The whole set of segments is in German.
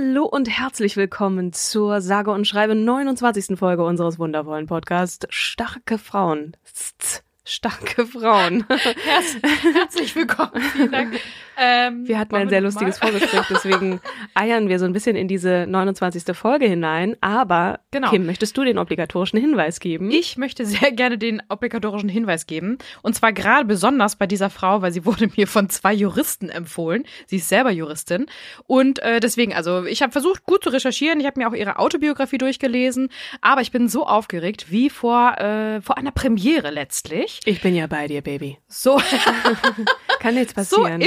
Hallo und herzlich willkommen zur sage und schreibe 29. Folge unseres wundervollen Podcasts Starke Frauen. Starke Frauen. Herzlich willkommen. Vielen Dank. Ähm, Wir hatten ein sehr noch mal? lustiges Vorgespräch, deswegen eiern wir so ein bisschen in diese 29. Folge hinein. Aber, Genau. Kim, möchtest du den obligatorischen Hinweis geben? Ich möchte sehr gerne den obligatorischen Hinweis geben. Und zwar gerade besonders bei dieser Frau, weil sie wurde mir von zwei Juristen empfohlen. Sie ist selber Juristin. Und äh, deswegen, also ich habe versucht, gut zu recherchieren. Ich habe mir auch ihre Autobiografie durchgelesen. Aber ich bin so aufgeregt wie vor, äh, vor einer Premiere letztlich. Ich bin ja bei dir, Baby. So, Kann nichts so passieren.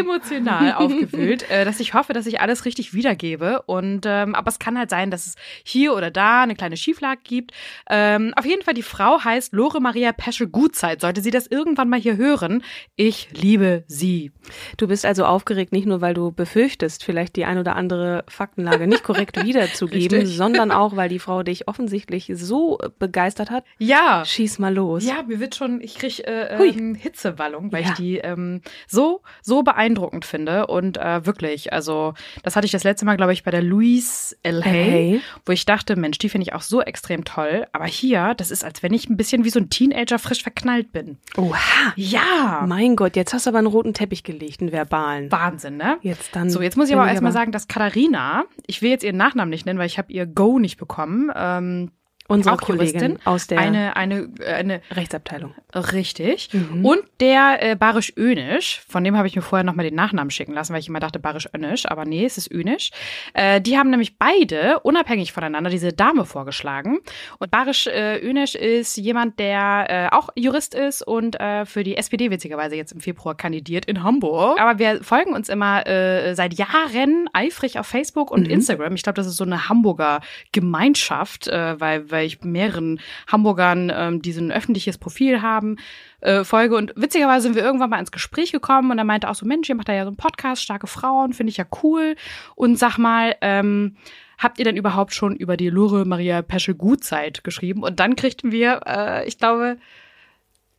Emotional aufgewühlt, äh, dass ich hoffe, dass ich alles richtig wiedergebe. Und ähm, aber es kann halt sein, dass es hier oder da eine kleine Schieflage gibt. Ähm, auf jeden Fall, die Frau heißt Lore Maria Peschel Gutzeit. Sollte sie das irgendwann mal hier hören, ich liebe sie. Du bist also aufgeregt, nicht nur, weil du befürchtest, vielleicht die ein oder andere Faktenlage nicht korrekt wiederzugeben, sondern auch, weil die Frau dich offensichtlich so begeistert hat. Ja. Schieß mal los. Ja, mir wird schon, ich krieg äh, ähm, Hitzewallung, weil Ja. ich die ähm, so so beeindruckend finde und äh, wirklich, also das hatte ich das letzte Mal, glaube ich, bei der Louise L. Hay, LA. wo ich dachte, Mensch, die finde ich auch so extrem toll, aber hier, das ist, als wenn ich ein bisschen wie so ein Teenager frisch verknallt bin. Oha. Ja, Mein Gott, jetzt hast du aber einen roten Teppich gelegt, einen verbalen. Wahnsinn, ne? Jetzt dann. So, jetzt muss ich aber erstmal sagen, dass Katharina, ich will jetzt ihren Nachnamen nicht nennen, weil ich habe ihr Go nicht bekommen. Ähm, Unsere auch Kollegin Juristin, aus der eine eine äh, eine Rechtsabteilung. Richtig. Mhm. Und der äh, Barisch Önisch, von dem habe ich mir vorher nochmal den Nachnamen schicken lassen, weil ich immer dachte Barisch Önisch, aber nee, es ist Önisch. Äh, die haben nämlich beide unabhängig voneinander diese Dame vorgeschlagen. Und Barisch äh, Önisch ist jemand, der äh, auch Jurist ist und äh, für die SPD witzigerweise jetzt im Februar kandidiert in Hamburg. Aber wir folgen uns immer äh, seit Jahren eifrig auf Facebook und Instagram. Ich glaube, das ist so eine Hamburger Gemeinschaft, äh, weil, weil ich mehreren Hamburgern, ähm, die so ein öffentliches Profil haben, äh, folge. Und witzigerweise sind wir irgendwann mal ins Gespräch gekommen und er meinte auch so, Mensch, ihr macht da ja so einen Podcast, starke Frauen, finde ich ja cool. Und sag mal, ähm, habt ihr denn überhaupt schon über die Lore Maria Peschel Gutzeit geschrieben? Und dann kriegten wir, äh, ich glaube,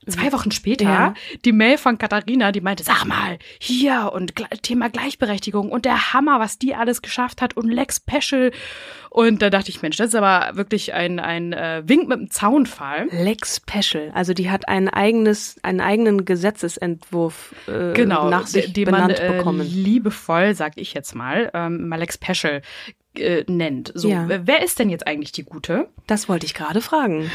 zwei Wochen später Ja. die Mail von Katharina, die meinte, sag mal, hier und Thema Gleichberechtigung und der Hammer, was die alles geschafft hat und Lex Peschel. Und da dachte ich, Mensch, das ist aber wirklich ein, ein äh, Wink mit dem Zaunfall. Lex Special. Also die hat ein eigenes, einen eigenen Gesetzesentwurf äh, Genau, nach sich den man benannt äh, bekommen. liebevoll, sag ich jetzt mal, ähm, mal Lex Peschel äh, nennt. So, Ja. wer ist denn jetzt eigentlich die Gute? Das wollte ich gerade fragen.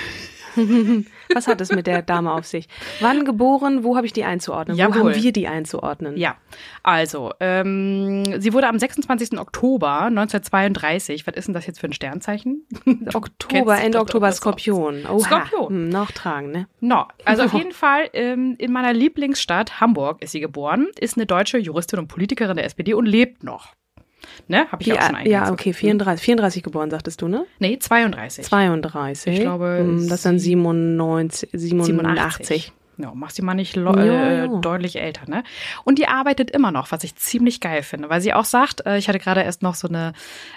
Was hat es mit der Dame auf sich? Wann geboren? Wo habe ich die einzuordnen? Wo Jawohl. haben wir die einzuordnen? Ja, also, ähm, sie wurde am 26. Oktober 1932, was ist denn das jetzt für ein Sternzeichen? Oktober, Ende Oktober? Skorpion. Oha. Skorpion. Hm, nachtragen, ne? No, also auf jeden Fall ähm, in meiner Lieblingsstadt Hamburg ist sie geboren, ist eine deutsche Juristin und Politikerin der SPD und lebt noch. Ne, habe ich Die, auch schon ja, eingangs okay, gesagt. 34, 34 geboren, sagtest du, ne? Nee, 32. 32. Ich glaube, Hm, Das sind 97, 87. Ja, mach sie mal nicht Ja, äh, deutlich älter, ne? Und die arbeitet immer noch, was ich ziemlich geil finde, weil sie auch sagt, äh, ich hatte gerade erst noch so eine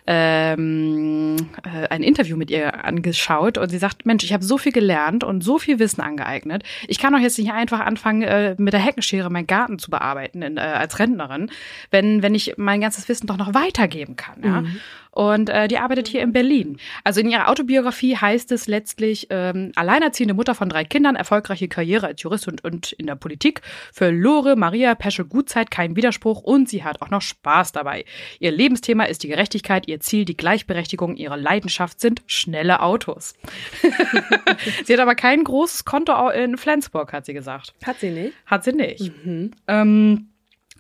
ähm, äh, ein Interview mit ihr angeschaut und sie sagt, Mensch, ich habe so viel gelernt und so viel Wissen angeeignet. Ich kann doch jetzt nicht einfach anfangen, äh, mit der Heckenschere meinen Garten zu bearbeiten in, äh, als Rentnerin, wenn wenn ich mein ganzes Wissen doch noch weitergeben kann, ja? Und äh, die arbeitet hier in Berlin. Also in ihrer Autobiografie heißt es letztlich, ähm, alleinerziehende Mutter von drei Kindern, erfolgreiche Karriere als Juristin und, und in der Politik. Für Lore Maria Peschel Gutzeit kein Widerspruch und sie hat auch noch Spaß dabei. Ihr Lebensthema ist die Gerechtigkeit, ihr Ziel die Gleichberechtigung, ihre Leidenschaft sind schnelle Autos. sie hat aber kein großes Konto in Flensburg, hat sie gesagt. Hat sie nicht? Hat sie nicht. Ähm,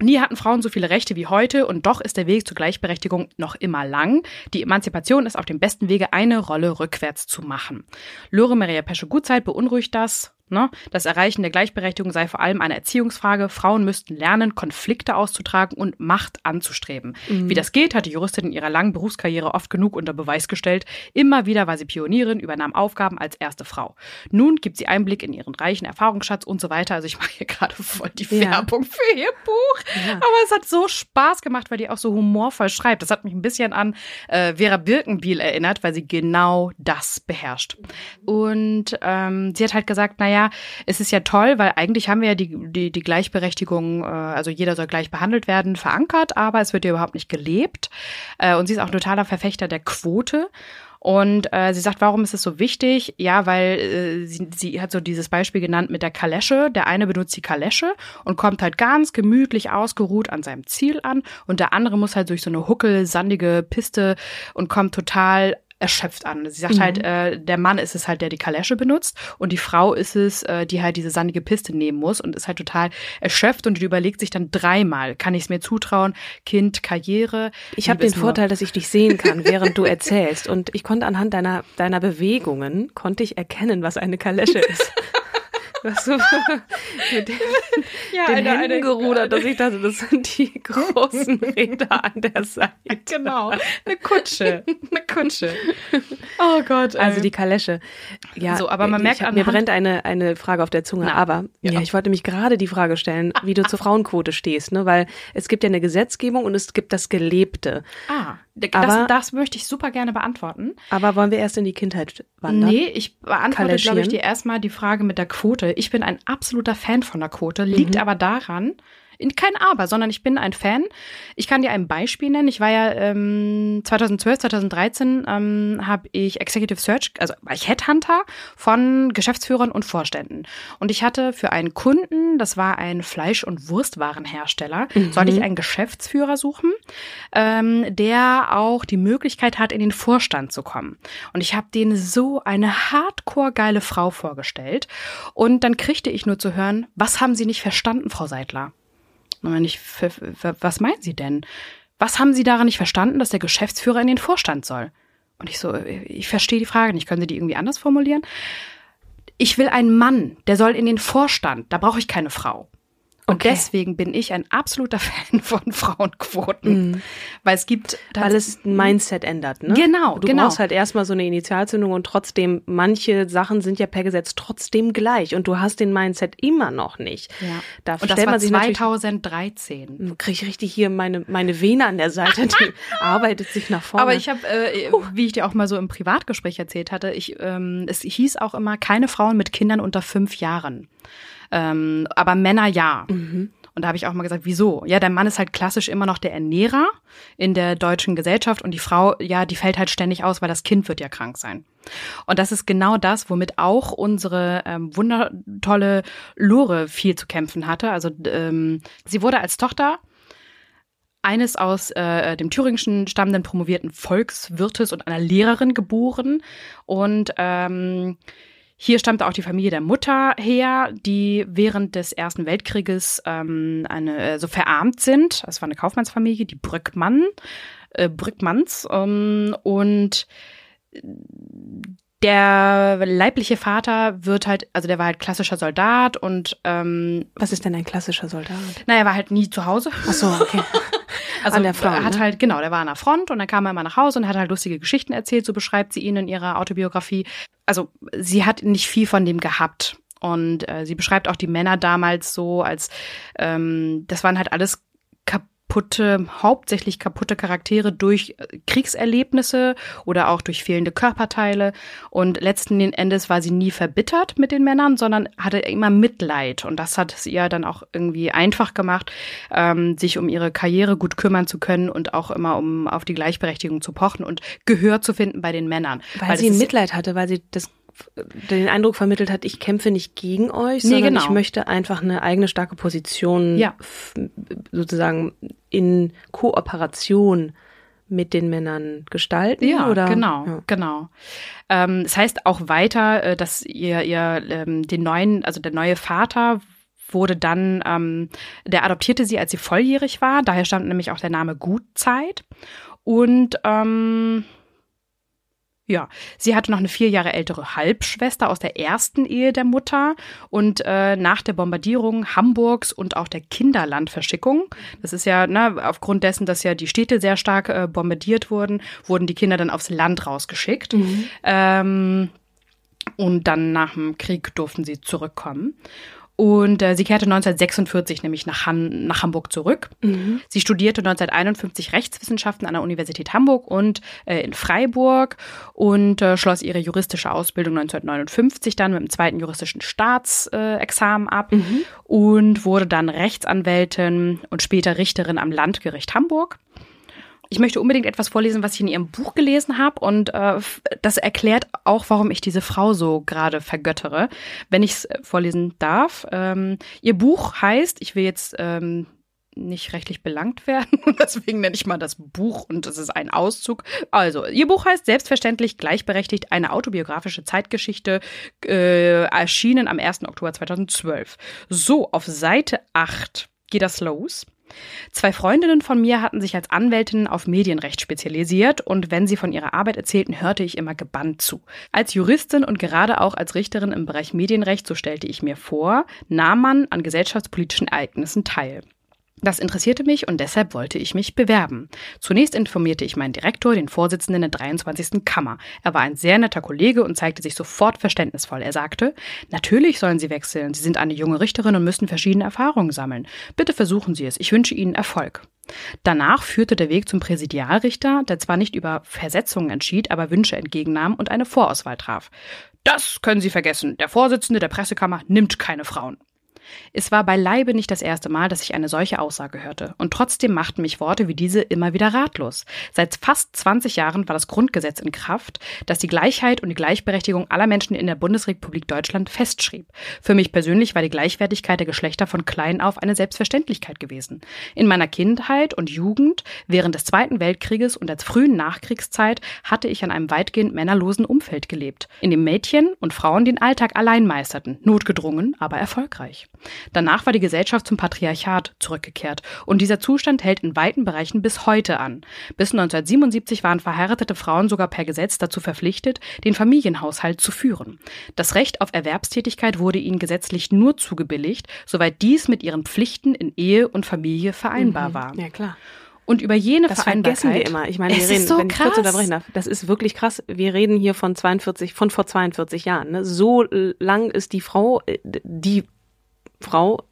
Nie hatten Frauen so viele Rechte wie heute und doch ist der Weg zur Gleichberechtigung noch immer lang. Die Emanzipation ist auf dem besten Wege, eine Rolle rückwärts zu machen. Lore Maria Pesche-Gutzeit beunruhigt das. Ne? Das Erreichen der Gleichberechtigung sei vor allem eine Erziehungsfrage. Frauen müssten lernen, Konflikte auszutragen und Macht anzustreben. Wie das geht, hat die Juristin in ihrer langen Berufskarriere oft genug unter Beweis gestellt. Immer wieder war sie Pionierin, übernahm Aufgaben als erste Frau. Nun gibt sie Einblick in ihren reichen Erfahrungsschatz und so weiter. Also ich mache hier gerade voll die Ja. Werbung für ihr Buch. Aber es hat so Spaß gemacht, weil die auch so humorvoll schreibt. Das hat mich ein bisschen an äh, Vera Birkenbiel erinnert, weil sie genau das beherrscht. Und ähm, sie hat halt gesagt, naja, es ist ja toll, weil eigentlich haben wir ja die, die, die Gleichberechtigung, äh, also jeder soll gleich behandelt werden, verankert, aber es wird ja überhaupt nicht gelebt. Äh, und sie ist auch totaler Verfechter der Quote. Und äh, sie sagt, warum ist es so wichtig? Ja, weil äh, sie, sie hat so dieses Beispiel genannt mit der Kalesche. Der eine benutzt die Kalesche und kommt halt ganz gemütlich ausgeruht an seinem Ziel an und der andere muss halt durch so eine huckel, sandige Piste und kommt total erschöpft an. Sie sagt halt, äh, der Mann ist es halt, der die Kalesche benutzt und die Frau ist es, äh, die halt diese sandige Piste nehmen muss und ist halt total erschöpft und die überlegt sich dann dreimal, kann ich es mir zutrauen, Kind, Karriere. Ich habe den Vorteil, dass ich dich sehen kann, während du erzählst. Und ich konnte anhand deiner, deiner Bewegungen, konnte ich erkennen, was eine Kalesche ist. Du hast so mit den, Ja, den eine- Händen eine- gerudert, dass ich dachte, das sind die großen Räder an der Seite. Genau, eine Kutsche, eine Kutsche. Oh Gott. ey. Also die Kalesche. Ja, So, aber man ich merkt hab, mir anhand- brennt eine, eine Frage auf der Zunge. Na, aber ja. ja. ich wollte mich gerade die Frage stellen, wie du zur Frauenquote stehst, ne? Weil es gibt ja eine Gesetzgebung und es gibt das Gelebte. ah, das, das möchte ich super gerne beantworten. Aber wollen wir erst in die Kindheit wandern? Nee, ich beantworte, glaube ich, dir erstmal die Frage mit der Quote. Ich bin ein absoluter Fan von der Quote, liegt Mhm. aber daran, in kein Aber, sondern ich bin ein Fan. Ich kann dir ein Beispiel nennen. Ich war ja ähm, 2012, 2013 ähm, habe ich Executive Search, also war ich Headhunter von Geschäftsführern und Vorständen. Und ich hatte für einen Kunden, das war ein Fleisch- und Wurstwarenhersteller, sollte ich einen Geschäftsführer suchen, ähm, der auch die Möglichkeit hat, in den Vorstand zu kommen. Und ich habe denen so eine hardcore geile Frau vorgestellt. Und dann kriegte ich nur zu hören, was haben Sie nicht verstanden, Frau Seidler? Und wenn ich, was meinen Sie denn? Was haben Sie daran nicht verstanden, dass der Geschäftsführer in den Vorstand soll? Und ich so, äh, ich verstehe die Frage nicht. Können Sie die irgendwie anders formulieren? Ich will einen Mann, der soll in den Vorstand. Da brauche ich keine Frau. Und Okay. deswegen bin ich ein absoluter Fan von Frauenquoten. Weil es gibt Weil es ein Mindset ändert, ne? Genau, Du genau. brauchst halt erstmal so eine Initialzündung und trotzdem, manche Sachen sind ja per Gesetz trotzdem gleich und du hast den Mindset immer noch nicht. Ja. Da Und das war man sich natürlich 2013. kriege ich richtig hier meine, meine Vene an der Seite, die arbeitet sich nach vorne. Aber ich habe, äh, wie ich dir auch mal so im Privatgespräch erzählt hatte, ich, ähm, es hieß auch immer, keine Frauen mit Kindern unter fünf Jahren. Ähm, aber Männer ja. Und da habe ich auch mal gesagt, wieso? Ja, der Mann ist halt klassisch immer noch der Ernährer in der deutschen Gesellschaft und die Frau, ja, die fällt halt ständig aus, weil das Kind wird ja krank sein. Und das ist genau das, womit auch unsere ähm, wundertolle Lore viel zu kämpfen hatte. Also ähm, sie wurde als Tochter eines aus äh, dem thüringischen stammenden promovierten Volkswirtes und einer Lehrerin geboren. Und ähm, hier stammte auch die Familie der Mutter her, die während des Ersten Weltkrieges ähm, eine, äh, so verarmt sind. Es war eine Kaufmannsfamilie, die Brückmann, äh, Brückmanns. Ähm, und der leibliche Vater wird halt, also der war halt klassischer Soldat und ähm, Was ist denn ein klassischer Soldat? naja, war halt nie zu Hause. Ach so, okay. Also An der Front, hat ne? halt genau, der war an der Front und dann kam er immer nach Hause und hat halt lustige Geschichten erzählt, so beschreibt sie ihn in ihrer Autobiografie. Also sie hat nicht viel von dem gehabt und äh, sie beschreibt auch die Männer damals so als ähm, das waren halt alles kaputte, hauptsächlich kaputte Charaktere durch äh, Kriegserlebnisse oder auch durch fehlende Körperteile. Und letzten Endes war sie nie verbittert mit den Männern, sondern hatte immer Mitleid. Und das hat es ihr dann auch irgendwie einfach gemacht, ähm, sich um ihre Karriere gut kümmern zu können und auch immer um auf die Gleichberechtigung zu pochen und Gehör zu finden bei den Männern. Weil, weil sie Mitleid hatte, weil sie das den Eindruck vermittelt hat, ich kämpfe nicht gegen euch, sondern genau. ich möchte einfach eine eigene starke Position ja. sozusagen in Kooperation mit den Männern gestalten? Ja, oder? genau, ja. genau. Ähm, das heißt auch weiter, äh, dass ihr, ihr ähm, den neuen, also der neue Vater wurde dann, ähm, der adoptierte sie, als sie volljährig war. Daher stammt nämlich auch der Name Gutzeit. Und ähm, ja, sie hatte noch eine vier Jahre ältere Halbschwester aus der ersten Ehe der Mutter und äh, nach der Bombardierung Hamburgs und auch der Kinderlandverschickung, das ist ja ne, aufgrund dessen, dass ja die Städte sehr stark äh, bombardiert wurden, wurden die Kinder dann aufs Land rausgeschickt. Mhm. Ähm, und dann nach dem Krieg durften sie zurückkommen. Und äh, sie kehrte 1946 nämlich nach, Han nach Hamburg zurück. Mhm. Sie studierte 1951 Rechtswissenschaften an der Universität Hamburg und äh, in Freiburg und äh, schloss ihre juristische Ausbildung 1959 dann mit dem zweiten juristischen Staatsexamen ab mhm. und wurde dann Rechtsanwältin und später Richterin am Landgericht Hamburg. Ich möchte unbedingt etwas vorlesen, was ich in ihrem Buch gelesen habe und äh, das erklärt auch, warum ich diese Frau so gerade vergöttere, wenn ich es äh, vorlesen darf. Ähm, ihr Buch heißt, ich will jetzt ähm, nicht rechtlich belangt werden. Deswegen nenne ich mal das Buch und es ist ein Auszug. Also, ihr Buch heißt selbstverständlich gleichberechtigt eine autobiografische Zeitgeschichte, äh, erschienen am 1. Oktober 2012. So, auf Seite 8 geht das los. Zwei Freundinnen von mir hatten sich als Anwältinnen auf Medienrecht spezialisiert und wenn sie von ihrer Arbeit erzählten, hörte ich immer gebannt zu. Als Juristin und gerade auch als Richterin im Bereich Medienrecht, so stellte ich mir vor, nahm man an gesellschaftspolitischen Ereignissen teil. Das interessierte mich und deshalb wollte ich mich bewerben. Zunächst informierte ich meinen Direktor, den Vorsitzenden der 23. Kammer. Er war ein sehr netter Kollege und zeigte sich sofort verständnisvoll. Er sagte, natürlich sollen Sie wechseln. Sie sind eine junge Richterin und müssen verschiedene Erfahrungen sammeln. Bitte versuchen Sie es. Ich wünsche Ihnen Erfolg. Danach führte der Weg zum Präsidialrichter, der zwar nicht über Versetzungen entschied, aber Wünsche entgegennahm und eine Vorauswahl traf. Das können Sie vergessen. Der Vorsitzende der Pressekammer nimmt keine Frauen. Es war beileibe nicht das erste Mal, dass ich eine solche Aussage hörte, und trotzdem machten mich Worte wie diese immer wieder ratlos. Seit fast 20 Jahren war das Grundgesetz in Kraft, das die Gleichheit und die Gleichberechtigung aller Menschen in der Bundesrepublik Deutschland festschrieb. Für mich persönlich war die Gleichwertigkeit der Geschlechter von klein auf eine Selbstverständlichkeit gewesen. In meiner Kindheit und Jugend, während des Zweiten Weltkrieges und der frühen Nachkriegszeit hatte ich an einem weitgehend männerlosen Umfeld gelebt, in dem Mädchen und Frauen den Alltag allein meisterten, notgedrungen, aber erfolgreich. Danach war die Gesellschaft zum Patriarchat zurückgekehrt und dieser Zustand hält in weiten Bereichen bis heute an. Bis 1977 waren verheiratete Frauen sogar per Gesetz dazu verpflichtet, den Familienhaushalt zu führen. Das Recht auf Erwerbstätigkeit wurde ihnen gesetzlich nur zugebilligt, soweit dies mit ihren Pflichten in Ehe und Familie vereinbar mhm. war. Ja, klar. Und über jene das Vereinbarkeit. vergessen wir immer. Ich meine, wir reden, so wenn ich kurz unterbrechen darf, das ist wirklich krass. Wir reden hier von 42, von vor 42 Jahren. Ne? So lang ist die Frau, äh, die Frau,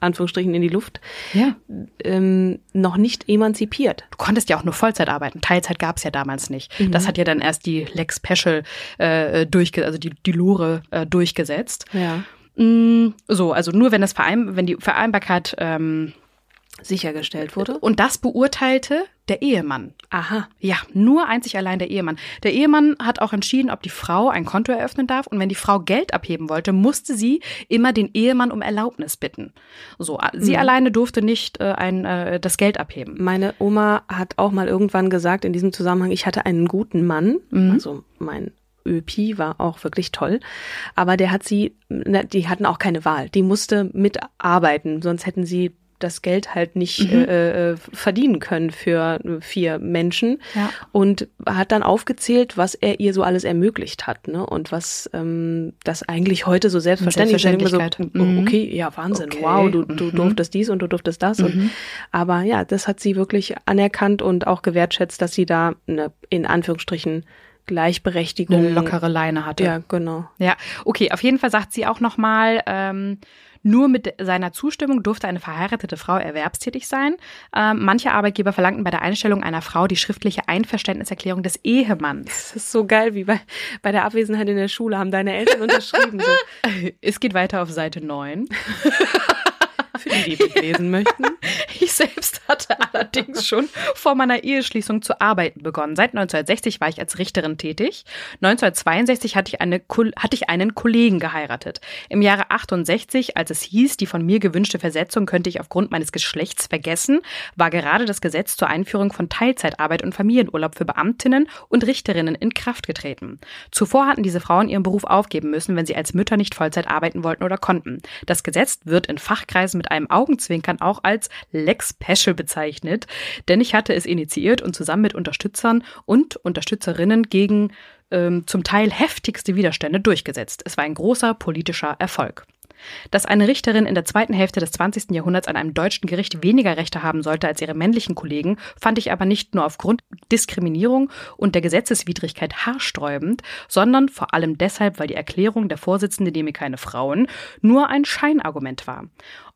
Anführungsstrichen in die Luft, ja. ähm, noch nicht emanzipiert. Du konntest ja auch nur Vollzeit arbeiten. Teilzeit gab es ja damals nicht. Mhm. Das hat ja dann erst die Lex Special äh, durchge also die, die Lore äh, durchgesetzt. Ja. Mm, so, also nur wenn das Verein wenn die Vereinbarkeit ähm, sichergestellt wurde. Und das beurteilte der Ehemann. Aha. Ja, nur einzig allein der Ehemann. Der Ehemann hat auch entschieden, ob die Frau ein Konto eröffnen darf. Und wenn die Frau Geld abheben wollte, musste sie immer den Ehemann um Erlaubnis bitten. So, sie mhm. alleine durfte nicht äh, ein, äh, das Geld abheben. Meine Oma hat auch mal irgendwann gesagt in diesem Zusammenhang, ich hatte einen guten Mann, mhm. also mein Öpi war auch wirklich toll. Aber der hat sie, die hatten auch keine Wahl. Die musste mitarbeiten, sonst hätten sie das Geld halt nicht mhm. äh, äh, verdienen können für vier Menschen ja. und hat dann aufgezählt, was er ihr so alles ermöglicht hat, ne? Und was ähm, das eigentlich heute so selbstverständlich ist. So, mhm. okay, ja, Wahnsinn, okay. wow, du, du mhm. durftest dies und du durftest das. Und, mhm. aber ja, das hat sie wirklich anerkannt und auch gewertschätzt, dass sie da eine, in Anführungsstrichen Gleichberechtigung. Eine lockere Leine hatte. Ja, genau. Ja, okay, auf jeden Fall sagt sie auch nochmal, ähm, Nur mit seiner Zustimmung durfte eine verheiratete Frau erwerbstätig sein. Ähm, manche Arbeitgeber verlangten bei der Einstellung einer Frau die schriftliche Einverständniserklärung des Ehemanns. Das ist so geil, wie bei, bei der Abwesenheit in der Schule haben deine Eltern unterschrieben. So. Es geht weiter auf Seite 9. Für die, die mitlesen möchten. Ich selbst hatte allerdings schon vor meiner Eheschließung zu arbeiten begonnen. Seit 1960 war ich als Richterin tätig. 1962 hatte ich, eine, hatte ich einen Kollegen geheiratet. Im Jahre 68, als es hieß, die von mir gewünschte Versetzung könnte ich aufgrund meines Geschlechts vergessen, war gerade das Gesetz zur Einführung von Teilzeitarbeit und Familienurlaub für Beamtinnen und Richterinnen in Kraft getreten. Zuvor hatten diese Frauen ihren Beruf aufgeben müssen, wenn sie als Mütter nicht Vollzeit arbeiten wollten oder konnten. Das Gesetz wird in Fachkreisen mit einem Augenzwinkern auch als Lex Special bezeichnet, denn ich hatte es initiiert und zusammen mit Unterstützern und Unterstützerinnen gegen ähm, zum Teil heftigste Widerstände durchgesetzt. Es war ein großer politischer Erfolg. Dass eine Richterin in der zweiten Hälfte des 20. Jahrhunderts an einem deutschen Gericht weniger Rechte haben sollte als ihre männlichen Kollegen, fand ich aber nicht nur aufgrund Diskriminierung und der Gesetzeswidrigkeit haarsträubend, sondern vor allem deshalb, weil die Erklärung der Vorsitzende nehme keine Frauen nur ein Scheinargument war.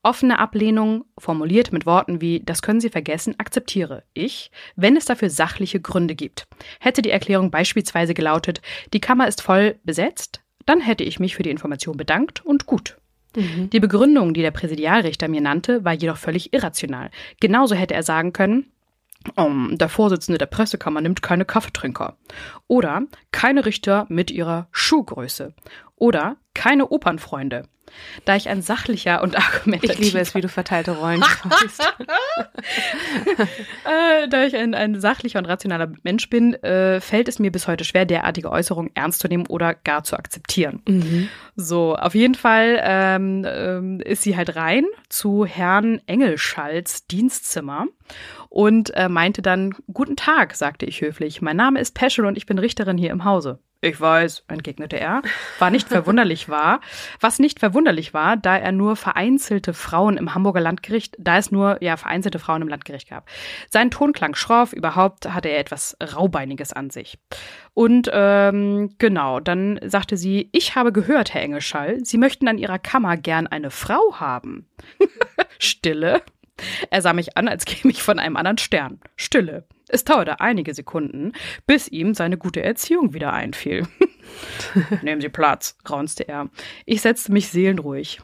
Offene Ablehnung, formuliert mit Worten wie das können Sie vergessen, akzeptiere ich, wenn es dafür sachliche Gründe gibt. Hätte die Erklärung beispielsweise gelautet, die Kammer ist voll besetzt, dann hätte ich mich für die Information bedankt und gut. Mhm. Die Begründung, die der Präsidialrichter mir nannte, war jedoch völlig irrational. Genauso hätte er sagen können, um, der Vorsitzende der Pressekammer nimmt keine Kaffeetrinker. Oder keine Richter mit ihrer Schuhgröße. Oder keine Opernfreunde. Da ich ein sachlicher und argumentativer... Ich liebe es, wie du verteilte Rollen äh, Da ich ein, ein, sachlicher und rationaler Mensch bin, äh, fällt es mir bis heute schwer, derartige Äußerungen ernst zu nehmen oder gar zu akzeptieren. Mhm. So, auf jeden Fall ähm, ähm, ist sie halt rein zu Herrn Engelschalls Dienstzimmer und äh, meinte dann, Guten Tag, sagte ich höflich. Mein Name ist Peschel und ich bin Richterin hier im Hause. Ich weiß, entgegnete er, war nicht verwunderlich war, was nicht verwunderlich war, da er nur vereinzelte Frauen im Hamburger Landgericht, da es nur ja vereinzelte Frauen im Landgericht gab. Sein Ton klang schroff, überhaupt hatte er etwas raubeiniges an sich. Und ähm, genau, dann sagte sie: Ich habe gehört, Herr Engelschall, Sie möchten an Ihrer Kammer gern eine Frau haben. Stille. Er sah mich an, als käme ich von einem anderen Stern. Stille. Es dauerte einige Sekunden, bis ihm seine gute Erziehung wieder einfiel. Nehmen Sie Platz, raunzte er. Ich setzte mich seelenruhig.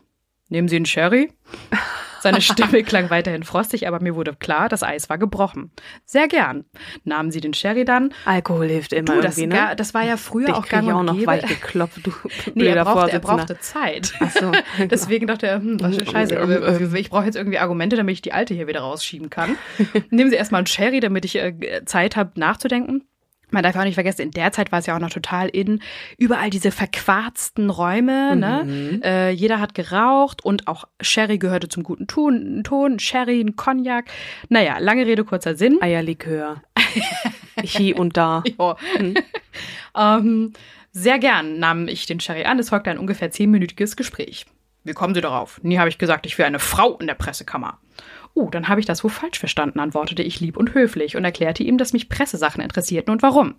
Nehmen Sie einen Sherry? Seine Stimme klang weiterhin frostig, aber mir wurde klar, das Eis war gebrochen. Sehr gern. Nahmen sie den Sherry dann. Alkohol hilft immer du, das, irgendwie, ne? das war ja früher Dich auch gang ich auch und noch gäbe. weich geklopft, du nee, er brauchte, er brauchte Zeit. Ach so. Deswegen dachte er, hm, was für Scheiße. Ich brauche jetzt irgendwie Argumente, damit ich die alte hier wieder rausschieben kann. Nehmen Sie erstmal einen Sherry, damit ich äh, Zeit habe, nachzudenken. Man darf auch nicht vergessen, in der Zeit war es ja auch noch total in. Überall diese verquarzten Räume, ne? Mhm. Äh, jeder hat geraucht und auch Sherry gehörte zum guten Ton. Ton Sherry, ein Cognac. Naja, lange Rede, kurzer Sinn. Eierlikör. Hier und da. Ja. ähm, sehr gern nahm ich den Sherry an. Es folgte ein ungefähr zehnminütiges Gespräch. Wie kommen Sie darauf? Nie habe ich gesagt, ich wäre eine Frau in der Pressekammer. Oh, dann habe ich das wohl falsch verstanden, antwortete ich lieb und höflich und erklärte ihm, dass mich Pressesachen interessierten und warum.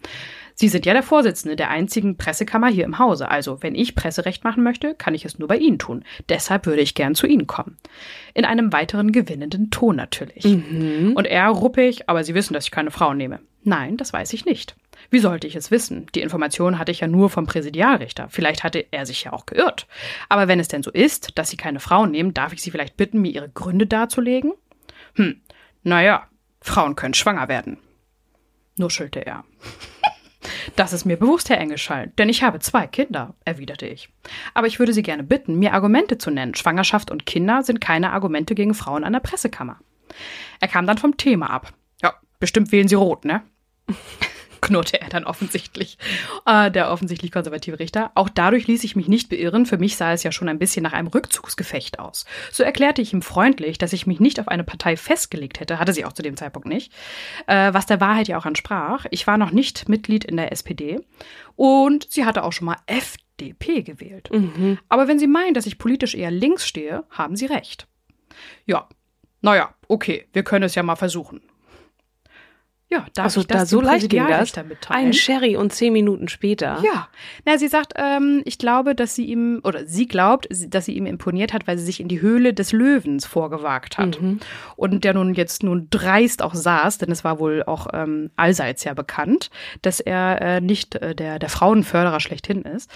Sie sind ja der Vorsitzende der einzigen Pressekammer hier im Hause, also wenn ich Presserecht machen möchte, kann ich es nur bei Ihnen tun. Deshalb würde ich gern zu Ihnen kommen. In einem weiteren gewinnenden Ton natürlich. Mhm. Und er ruppig, aber Sie wissen, dass ich keine Frau nehme. Nein, das weiß ich nicht. Wie sollte ich es wissen? Die Information hatte ich ja nur vom Präsidialrichter. Vielleicht hatte er sich ja auch geirrt. Aber wenn es denn so ist, dass Sie keine Frauen nehmen, darf ich Sie vielleicht bitten, mir Ihre Gründe darzulegen? Hm, naja, Frauen können schwanger werden. Nuschelte er. Das ist mir bewusst, Herr Engelschall, denn ich habe zwei Kinder, erwiderte ich. Aber ich würde Sie gerne bitten, mir Argumente zu nennen. Schwangerschaft und Kinder sind keine Argumente gegen Frauen an der Pressekammer. Er kam dann vom Thema ab. Ja, bestimmt wählen Sie rot, ne? knurrte er dann offensichtlich, äh, der offensichtlich konservative Richter. Auch dadurch ließ ich mich nicht beirren. Für mich sah es ja schon ein bisschen nach einem Rückzugsgefecht aus. So erklärte ich ihm freundlich, dass ich mich nicht auf eine Partei festgelegt hätte, hatte sie auch zu dem Zeitpunkt nicht, äh, was der Wahrheit ja auch entsprach. Ich war noch nicht Mitglied in der SPD und sie hatte auch schon mal FDP gewählt. Mhm. Aber wenn Sie meinen, dass ich politisch eher links stehe, haben Sie recht. Ja, naja, okay, wir können es ja mal versuchen. Ja, darf Also ich das da so leicht ging das. Ein Sherry und zehn Minuten später. Ja, na, sie sagt, ähm, ich glaube, dass sie ihm, oder sie glaubt, dass sie ihm imponiert hat, weil sie sich in die Höhle des Löwens vorgewagt hat. Und der nun jetzt nun dreist auch saß, denn es war wohl auch ähm, allseits ja bekannt, dass er äh, nicht äh, der, der Frauenförderer schlechthin ist.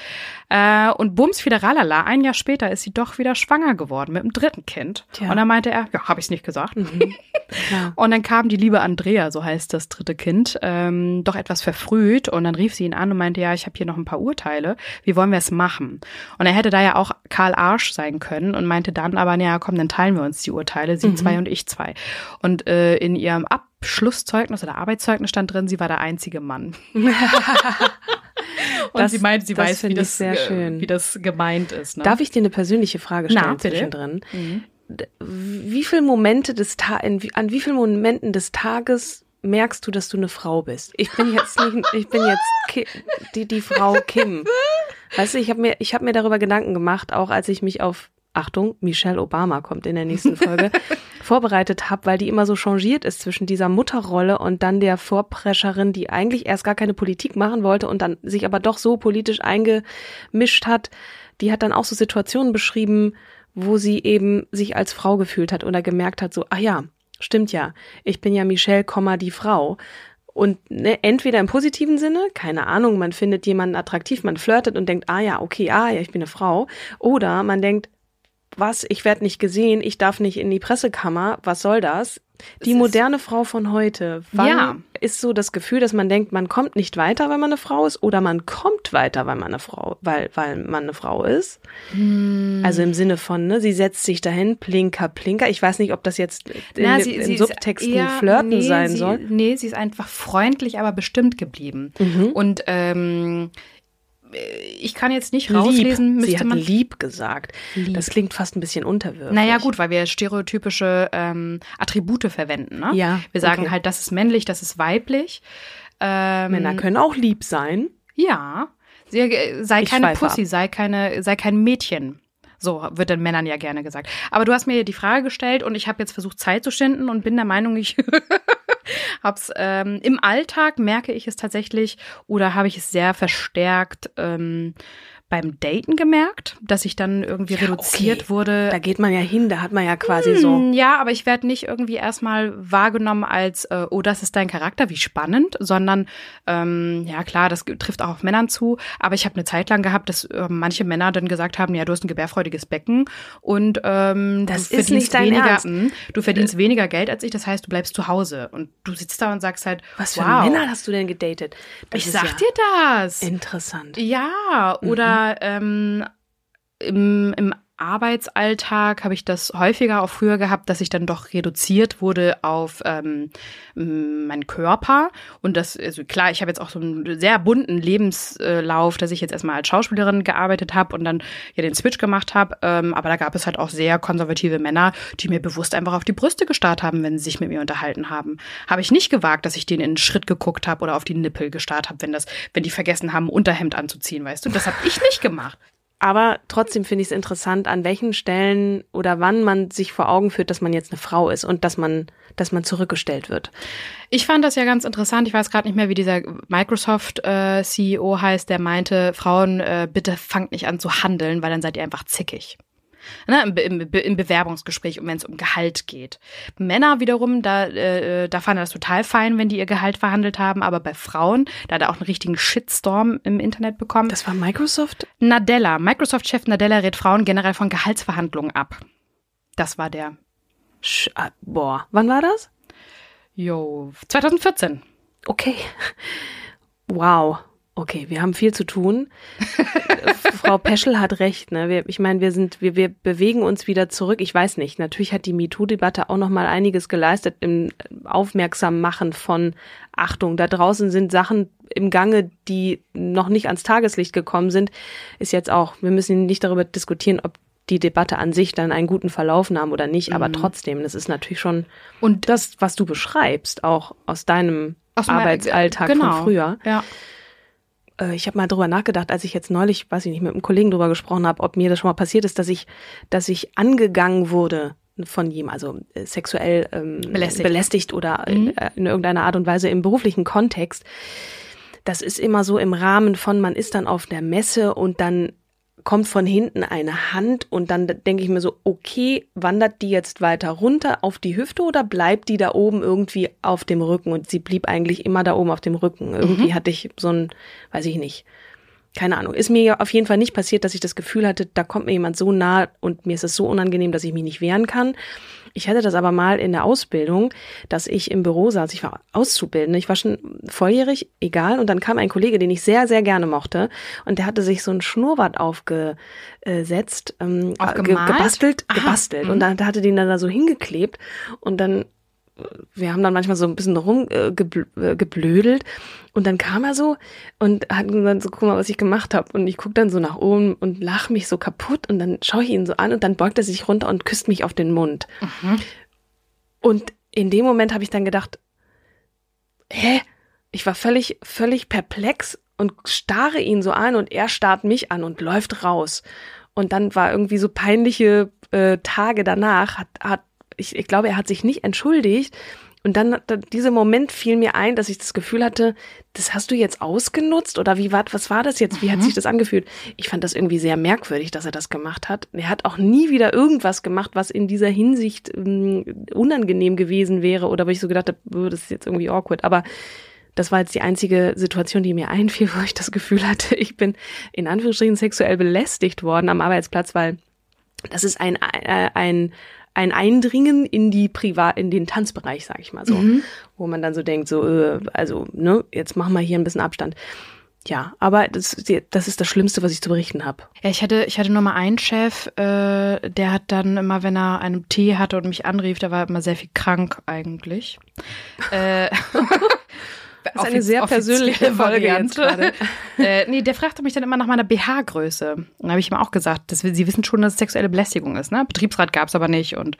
Äh, und bums wieder ralala, ein Jahr später ist sie doch wieder schwanger geworden mit dem dritten Kind. Tja. Und dann meinte er, ja, habe ich's nicht gesagt. Klar. Und dann kam die liebe Andrea, so heißt das dritte Kind, ähm, doch etwas verfrüht. Und dann rief sie ihn an und meinte, ja, ich habe hier noch ein paar Urteile. Wie wollen wir es machen? Und er hätte da ja auch Karl Arsch sein können und meinte dann aber, naja, komm, dann teilen wir uns die Urteile, sie zwei und ich zwei. Und äh, in ihrem Abschlusszeugnis oder Arbeitszeugnis stand drin, sie war der einzige Mann. und Das- sie meint, sie das weiß, wie das, sehr äh, schön. wie das gemeint ist. Ne? Darf ich dir eine persönliche Frage stellen Na. Mhm. zwischendrin? D- Wie viele Momente des Ta in, an wie vielen Momenten des Tages merkst du, dass du eine Frau bist? Ich bin jetzt nicht, ich bin jetzt Ki die, die Frau Kim. Weißt du, ich habe mir, ich habe mir darüber Gedanken gemacht, auch als ich mich auf Achtung, Michelle Obama kommt in der nächsten Folge, vorbereitet habe, weil die immer so changiert ist zwischen dieser Mutterrolle und dann der Vorprescherin, die eigentlich erst gar keine Politik machen wollte und dann sich aber doch so politisch eingemischt hat. Die hat dann auch so Situationen beschrieben, wo sie eben sich als Frau gefühlt hat oder gemerkt hat, so, ah ja, stimmt ja, ich bin ja Michelle, die Frau. Und ne, entweder im positiven Sinne, keine Ahnung, man findet jemanden attraktiv, man flirtet und denkt, ah ja, okay, ah ja, ich bin eine Frau. Oder man denkt, was, ich werde nicht gesehen, ich darf nicht in die Pressekammer, was soll das? Die moderne Frau von heute, wann Ja. ist so das Gefühl, dass man denkt, man kommt nicht weiter, weil man eine Frau ist, oder man kommt weiter, weil man eine Frau, weil, weil man eine Frau ist? Hm. Also im Sinne von, ne, sie setzt sich dahin, plinker, plinker. Ich weiß nicht, ob das jetzt in, Na, in sie- sie ist Subtexten eher- Flirten nee, sein sie, soll. Nee, sie ist einfach freundlich, aber bestimmt geblieben. Und ähm, ich kann jetzt nicht rauslesen, lieb. Sie hat man. lieb gesagt. Das klingt fast ein bisschen unterwürfig. Naja, gut, weil wir stereotypische ähm, Attribute verwenden. Ne? Ja, Wir sagen okay. halt, das ist männlich, das ist weiblich. Ähm, Männer können auch lieb sein. Ja. Äh, sei keine Pussy, ab. sei keine, sei kein Mädchen. So wird den Männern ja gerne gesagt. Aber du hast mir die Frage gestellt und ich habe jetzt versucht, Zeit zu schinden und bin der Meinung, ich hab's ähm, im Alltag merke ich es tatsächlich oder habe ich es sehr verstärkt ähm, beim Daten gemerkt, dass ich dann irgendwie reduziert okay. wurde. Da geht man ja hin, da hat man ja quasi so. Hm, Ja, aber ich werde nicht irgendwie erstmal wahrgenommen als, äh, oh, das ist dein Charakter, wie spannend, sondern, ähm, ja klar, das trifft auch auf Männern zu, aber ich habe eine Zeit lang gehabt, dass äh, manche Männer dann gesagt haben, ja, du hast ein gebärfreudiges Becken und ähm, Das du ist verdienst weniger, mh, du verdienst weniger Geld als ich, das heißt, du bleibst zu Hause und du sitzt da und sagst halt, Was für wow, Männer hast du denn gedatet? Das ich sag ja dir das. Interessant. Ja, oder ähm, im, im Arbeitsalltag habe ich das häufiger auch früher gehabt, dass ich dann doch reduziert wurde auf ähm, meinen Körper. Und das, also klar, ich habe jetzt auch so einen sehr bunten Lebenslauf, dass ich jetzt erstmal als Schauspielerin gearbeitet habe und dann ja den Switch gemacht habe. Ähm, aber da gab es halt auch sehr konservative Männer, die mir bewusst einfach auf die Brüste gestarrt haben, wenn sie sich mit mir unterhalten haben. Habe ich nicht gewagt, dass ich denen in den Schritt geguckt habe oder auf die Nippel gestarrt habe, wenn das, wenn die vergessen haben, Unterhemd anzuziehen, weißt du? Das habe ich nicht gemacht. Aber trotzdem finde ich es interessant, an welchen Stellen oder wann man sich vor Augen führt, dass man jetzt eine Frau ist und dass man, dass man zurückgestellt wird. Ich fand das ja ganz interessant. Ich weiß gerade nicht mehr, wie dieser Microsoft-CEO heißt, der meinte, Frauen, äh, bitte fangt nicht an zu handeln, weil dann seid ihr einfach zickig. Ne, im, im, Im Bewerbungsgespräch und wenn es um Gehalt geht. Männer wiederum, da, äh, da fand er das total fein, wenn die ihr Gehalt verhandelt haben, aber bei Frauen, da hat er auch einen richtigen Shitstorm im Internet bekommen. Das war Microsoft? Nadella, Microsoft-Chef Nadella rät Frauen generell von Gehaltsverhandlungen ab. Das war der. Sch ah, boah, wann war das? Jo, 2014. Okay. Wow. Okay, wir haben viel zu tun. Frau Peschel hat recht, ne? Wir, ich meine, wir sind, wir, wir bewegen uns wieder zurück. Ich weiß nicht. Natürlich hat die MeToo-Debatte auch noch mal einiges geleistet im Aufmerksammachen von Achtung. Da draußen sind Sachen im Gange, die noch nicht ans Tageslicht gekommen sind. Ist jetzt auch. Wir müssen nicht darüber diskutieren, ob die Debatte an sich dann einen guten Verlauf nahm oder nicht. Aber trotzdem, das ist natürlich schon Und das, was du beschreibst, auch aus deinem Aus Arbeitsalltag genau. von früher. Ja. Äh, ich habe mal drüber nachgedacht, als ich jetzt neulich, weiß ich nicht, mit einem Kollegen drüber gesprochen habe, ob mir das schon mal passiert ist, dass ich, dass ich angegangen wurde von jemandem, also äh, sexuell ähm, Belästigt. belästigt oder äh, in irgendeiner Art und Weise im beruflichen Kontext, das ist immer so im Rahmen von, man ist dann auf der Messe und dann kommt von hinten eine Hand und dann denke ich mir so, okay, wandert die jetzt weiter runter auf die Hüfte oder bleibt die da oben irgendwie auf dem Rücken? Und sie blieb eigentlich immer da oben auf dem Rücken. Irgendwie hatte ich so ein, weiß ich nicht, keine Ahnung. Ist mir ja auf jeden Fall nicht passiert, dass ich das Gefühl hatte, da kommt mir jemand so nah und mir ist es so unangenehm, dass ich mich nicht wehren kann. Ich hatte das aber mal in der Ausbildung, dass ich im Büro saß. Ich war Auszubildende. Ich war schon volljährig, egal. Und dann kam ein Kollege, den ich sehr, sehr gerne mochte. Und der hatte sich so ein Schnurrbart aufgesetzt, ähm, ge gebastelt, Aha. gebastelt. Und dann hatte den dann da so hingeklebt. Und dann wir haben dann manchmal so ein bisschen rumgeblödelt und dann kam er so und hat gesagt, so guck mal, was ich gemacht habe und ich guck dann so nach oben und lach mich so kaputt und dann schaue ich ihn so an und dann beugt er sich runter und küsst mich auf den Mund. Und in dem Moment habe ich dann gedacht, hä? Ich war völlig, völlig perplex und starre ihn so an und er starrt mich an und läuft raus. Und dann war irgendwie so peinliche äh, Tage danach, hat, hat ich, ich glaube, er hat sich nicht entschuldigt. Und dann, hat- dieser Moment fiel mir ein, dass ich das Gefühl hatte, das hast du jetzt ausgenutzt oder wie war, was war das jetzt? Wie hat sich das angefühlt? Ich fand das irgendwie sehr merkwürdig, dass er das gemacht hat. Er hat auch nie wieder irgendwas gemacht, was in dieser Hinsicht ähm, unangenehm gewesen wäre oder wo ich so gedacht habe, das ist jetzt irgendwie awkward. Aber das war jetzt die einzige Situation, die mir einfiel, wo ich das Gefühl hatte, ich bin in Anführungsstrichen sexuell belästigt worden am Arbeitsplatz, weil das ist ein, äh, ein, ein Eindringen in die Privat, in den Tanzbereich, sag ich mal so, wo man dann so denkt, so, äh, also, ne, jetzt machen wir hier ein bisschen Abstand. Ja, aber das, das ist das Schlimmste, was ich zu berichten habe. Ja, ich hatte, ich hatte nur mal einen Chef, äh, der hat dann immer, wenn er einen Tee hatte und mich anrief, der war immer sehr viel krank eigentlich. Äh, das ist eine sehr persönliche Folge jetzt gerade. äh, nee, der fragte mich dann immer nach meiner BH-Größe. Und da habe ich ihm auch gesagt, dass wir, sie wissen schon, dass es sexuelle Belästigung ist. Ne? Betriebsrat gab es aber nicht. Und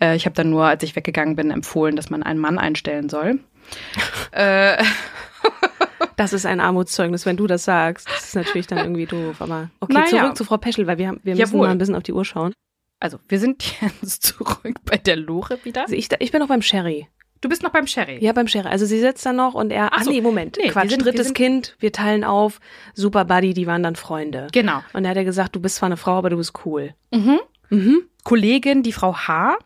äh, ich habe dann nur, als ich weggegangen bin, empfohlen, dass man einen Mann einstellen soll. äh, Das ist ein Armutszeugnis, wenn du das sagst. Das ist natürlich dann irgendwie doof, aber okay, Naja. zurück zu Frau Peschel, weil wir, haben, wir müssen Jawohl. mal ein bisschen auf die Uhr schauen. also, wir sind jetzt zurück bei der Lore wieder. Ich, ich bin noch beim Sherry. Du bist noch beim Sherry. Ja, beim Sherry. Also sie sitzt da noch und er, Ach ah so. nee, Moment, Nee, wir Quatsch, sind- wir drittes sind- Kind, wir teilen auf, super Buddy, die waren dann Freunde. Genau. Und er hat ja gesagt, du bist zwar eine Frau, aber du bist cool. Kollegin, die Frau H.,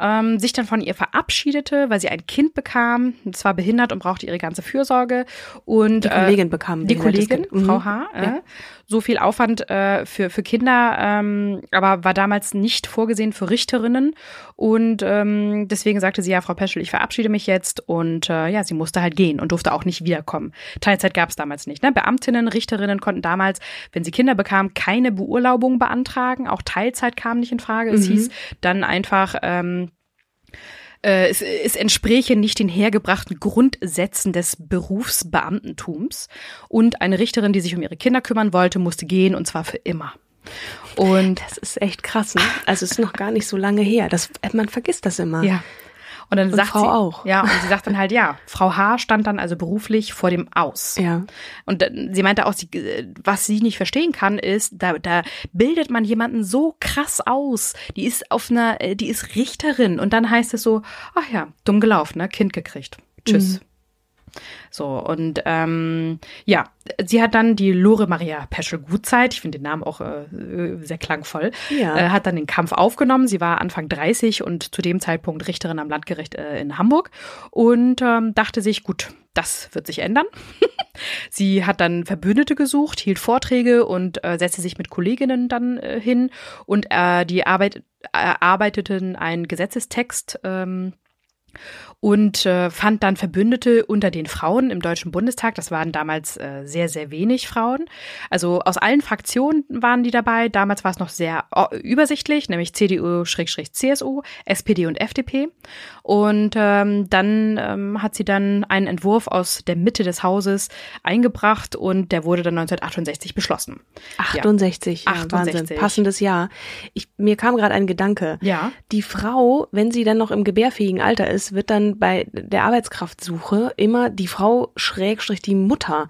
ähm, sich dann von ihr verabschiedete, weil sie ein Kind bekam, es war behindert und brauchte ihre ganze Fürsorge. Und Die Kollegin bekam ein die Kollegin, Kind. Mhm. Frau H., äh, Ja. so viel Aufwand äh, für, für Kinder, ähm, aber war damals nicht vorgesehen für Richterinnen. Und ähm, deswegen sagte sie, ja, Frau Peschel, ich verabschiede mich jetzt. Und äh, ja, sie musste halt gehen und durfte auch nicht wiederkommen. Teilzeit gab es damals nicht. Ne? Beamtinnen, Richterinnen konnten damals, wenn sie Kinder bekamen, keine Beurlaubung beantragen. Auch Teilzeit kam nicht in Frage. Es hieß dann einfach, ähm, äh, es, es entspräche nicht den hergebrachten Grundsätzen des Berufsbeamtentums. Und eine Richterin, die sich um ihre Kinder kümmern wollte, musste gehen und zwar für immer. Und Das ist echt krass, ne? Also es ist noch gar nicht so lange her. Das, man vergisst das immer. ja. Und dann Und sagt Frau sie auch. Ja, und sie sagt dann halt, ja, Frau H. stand dann also beruflich vor dem Aus. Ja. Und dann- sie meinte auch, sie, äh, was sie nicht verstehen kann, ist, da, da bildet man jemanden so krass aus. Die ist auf einer, äh, die ist Richterin. Und dann heißt es so, ach ja, dumm gelaufen, ne? Kind gekriegt. Tschüss. So, und ähm, ja, sie hat dann die Lore Maria Peschel Gutzeit, ich finde den Namen auch äh, sehr klangvoll, Ja. äh, hat dann den Kampf aufgenommen. Sie war Anfang 30 und zu dem Zeitpunkt Richterin am Landgericht äh, in Hamburg und ähm, dachte sich, gut, das wird sich ändern. Sie hat dann Verbündete gesucht, hielt Vorträge und äh, setzte sich mit Kolleginnen dann äh, hin und äh, die Arbeit, erarbeiteten einen Gesetzestext ähm, und äh, fand dann Verbündete unter den Frauen im Deutschen Bundestag. Das waren damals äh, sehr, sehr wenig Frauen. Also aus allen Fraktionen waren die dabei. Damals war es noch sehr äh, übersichtlich, nämlich CDU, Schrägstrich CSU, SPD und FDP. Und ähm, dann ähm, hat sie dann einen Entwurf aus der Mitte des Hauses eingebracht und der wurde dann 1968 beschlossen. 68, ja, 68. Wahnsinn. Passendes Jahr. Ich, mir kam gerade ein Gedanke. Ja. Die Frau, wenn sie dann noch im gebärfähigen Alter ist, wird dann bei der Arbeitskraftsuche immer die Frau Schrägstrich die Mutter,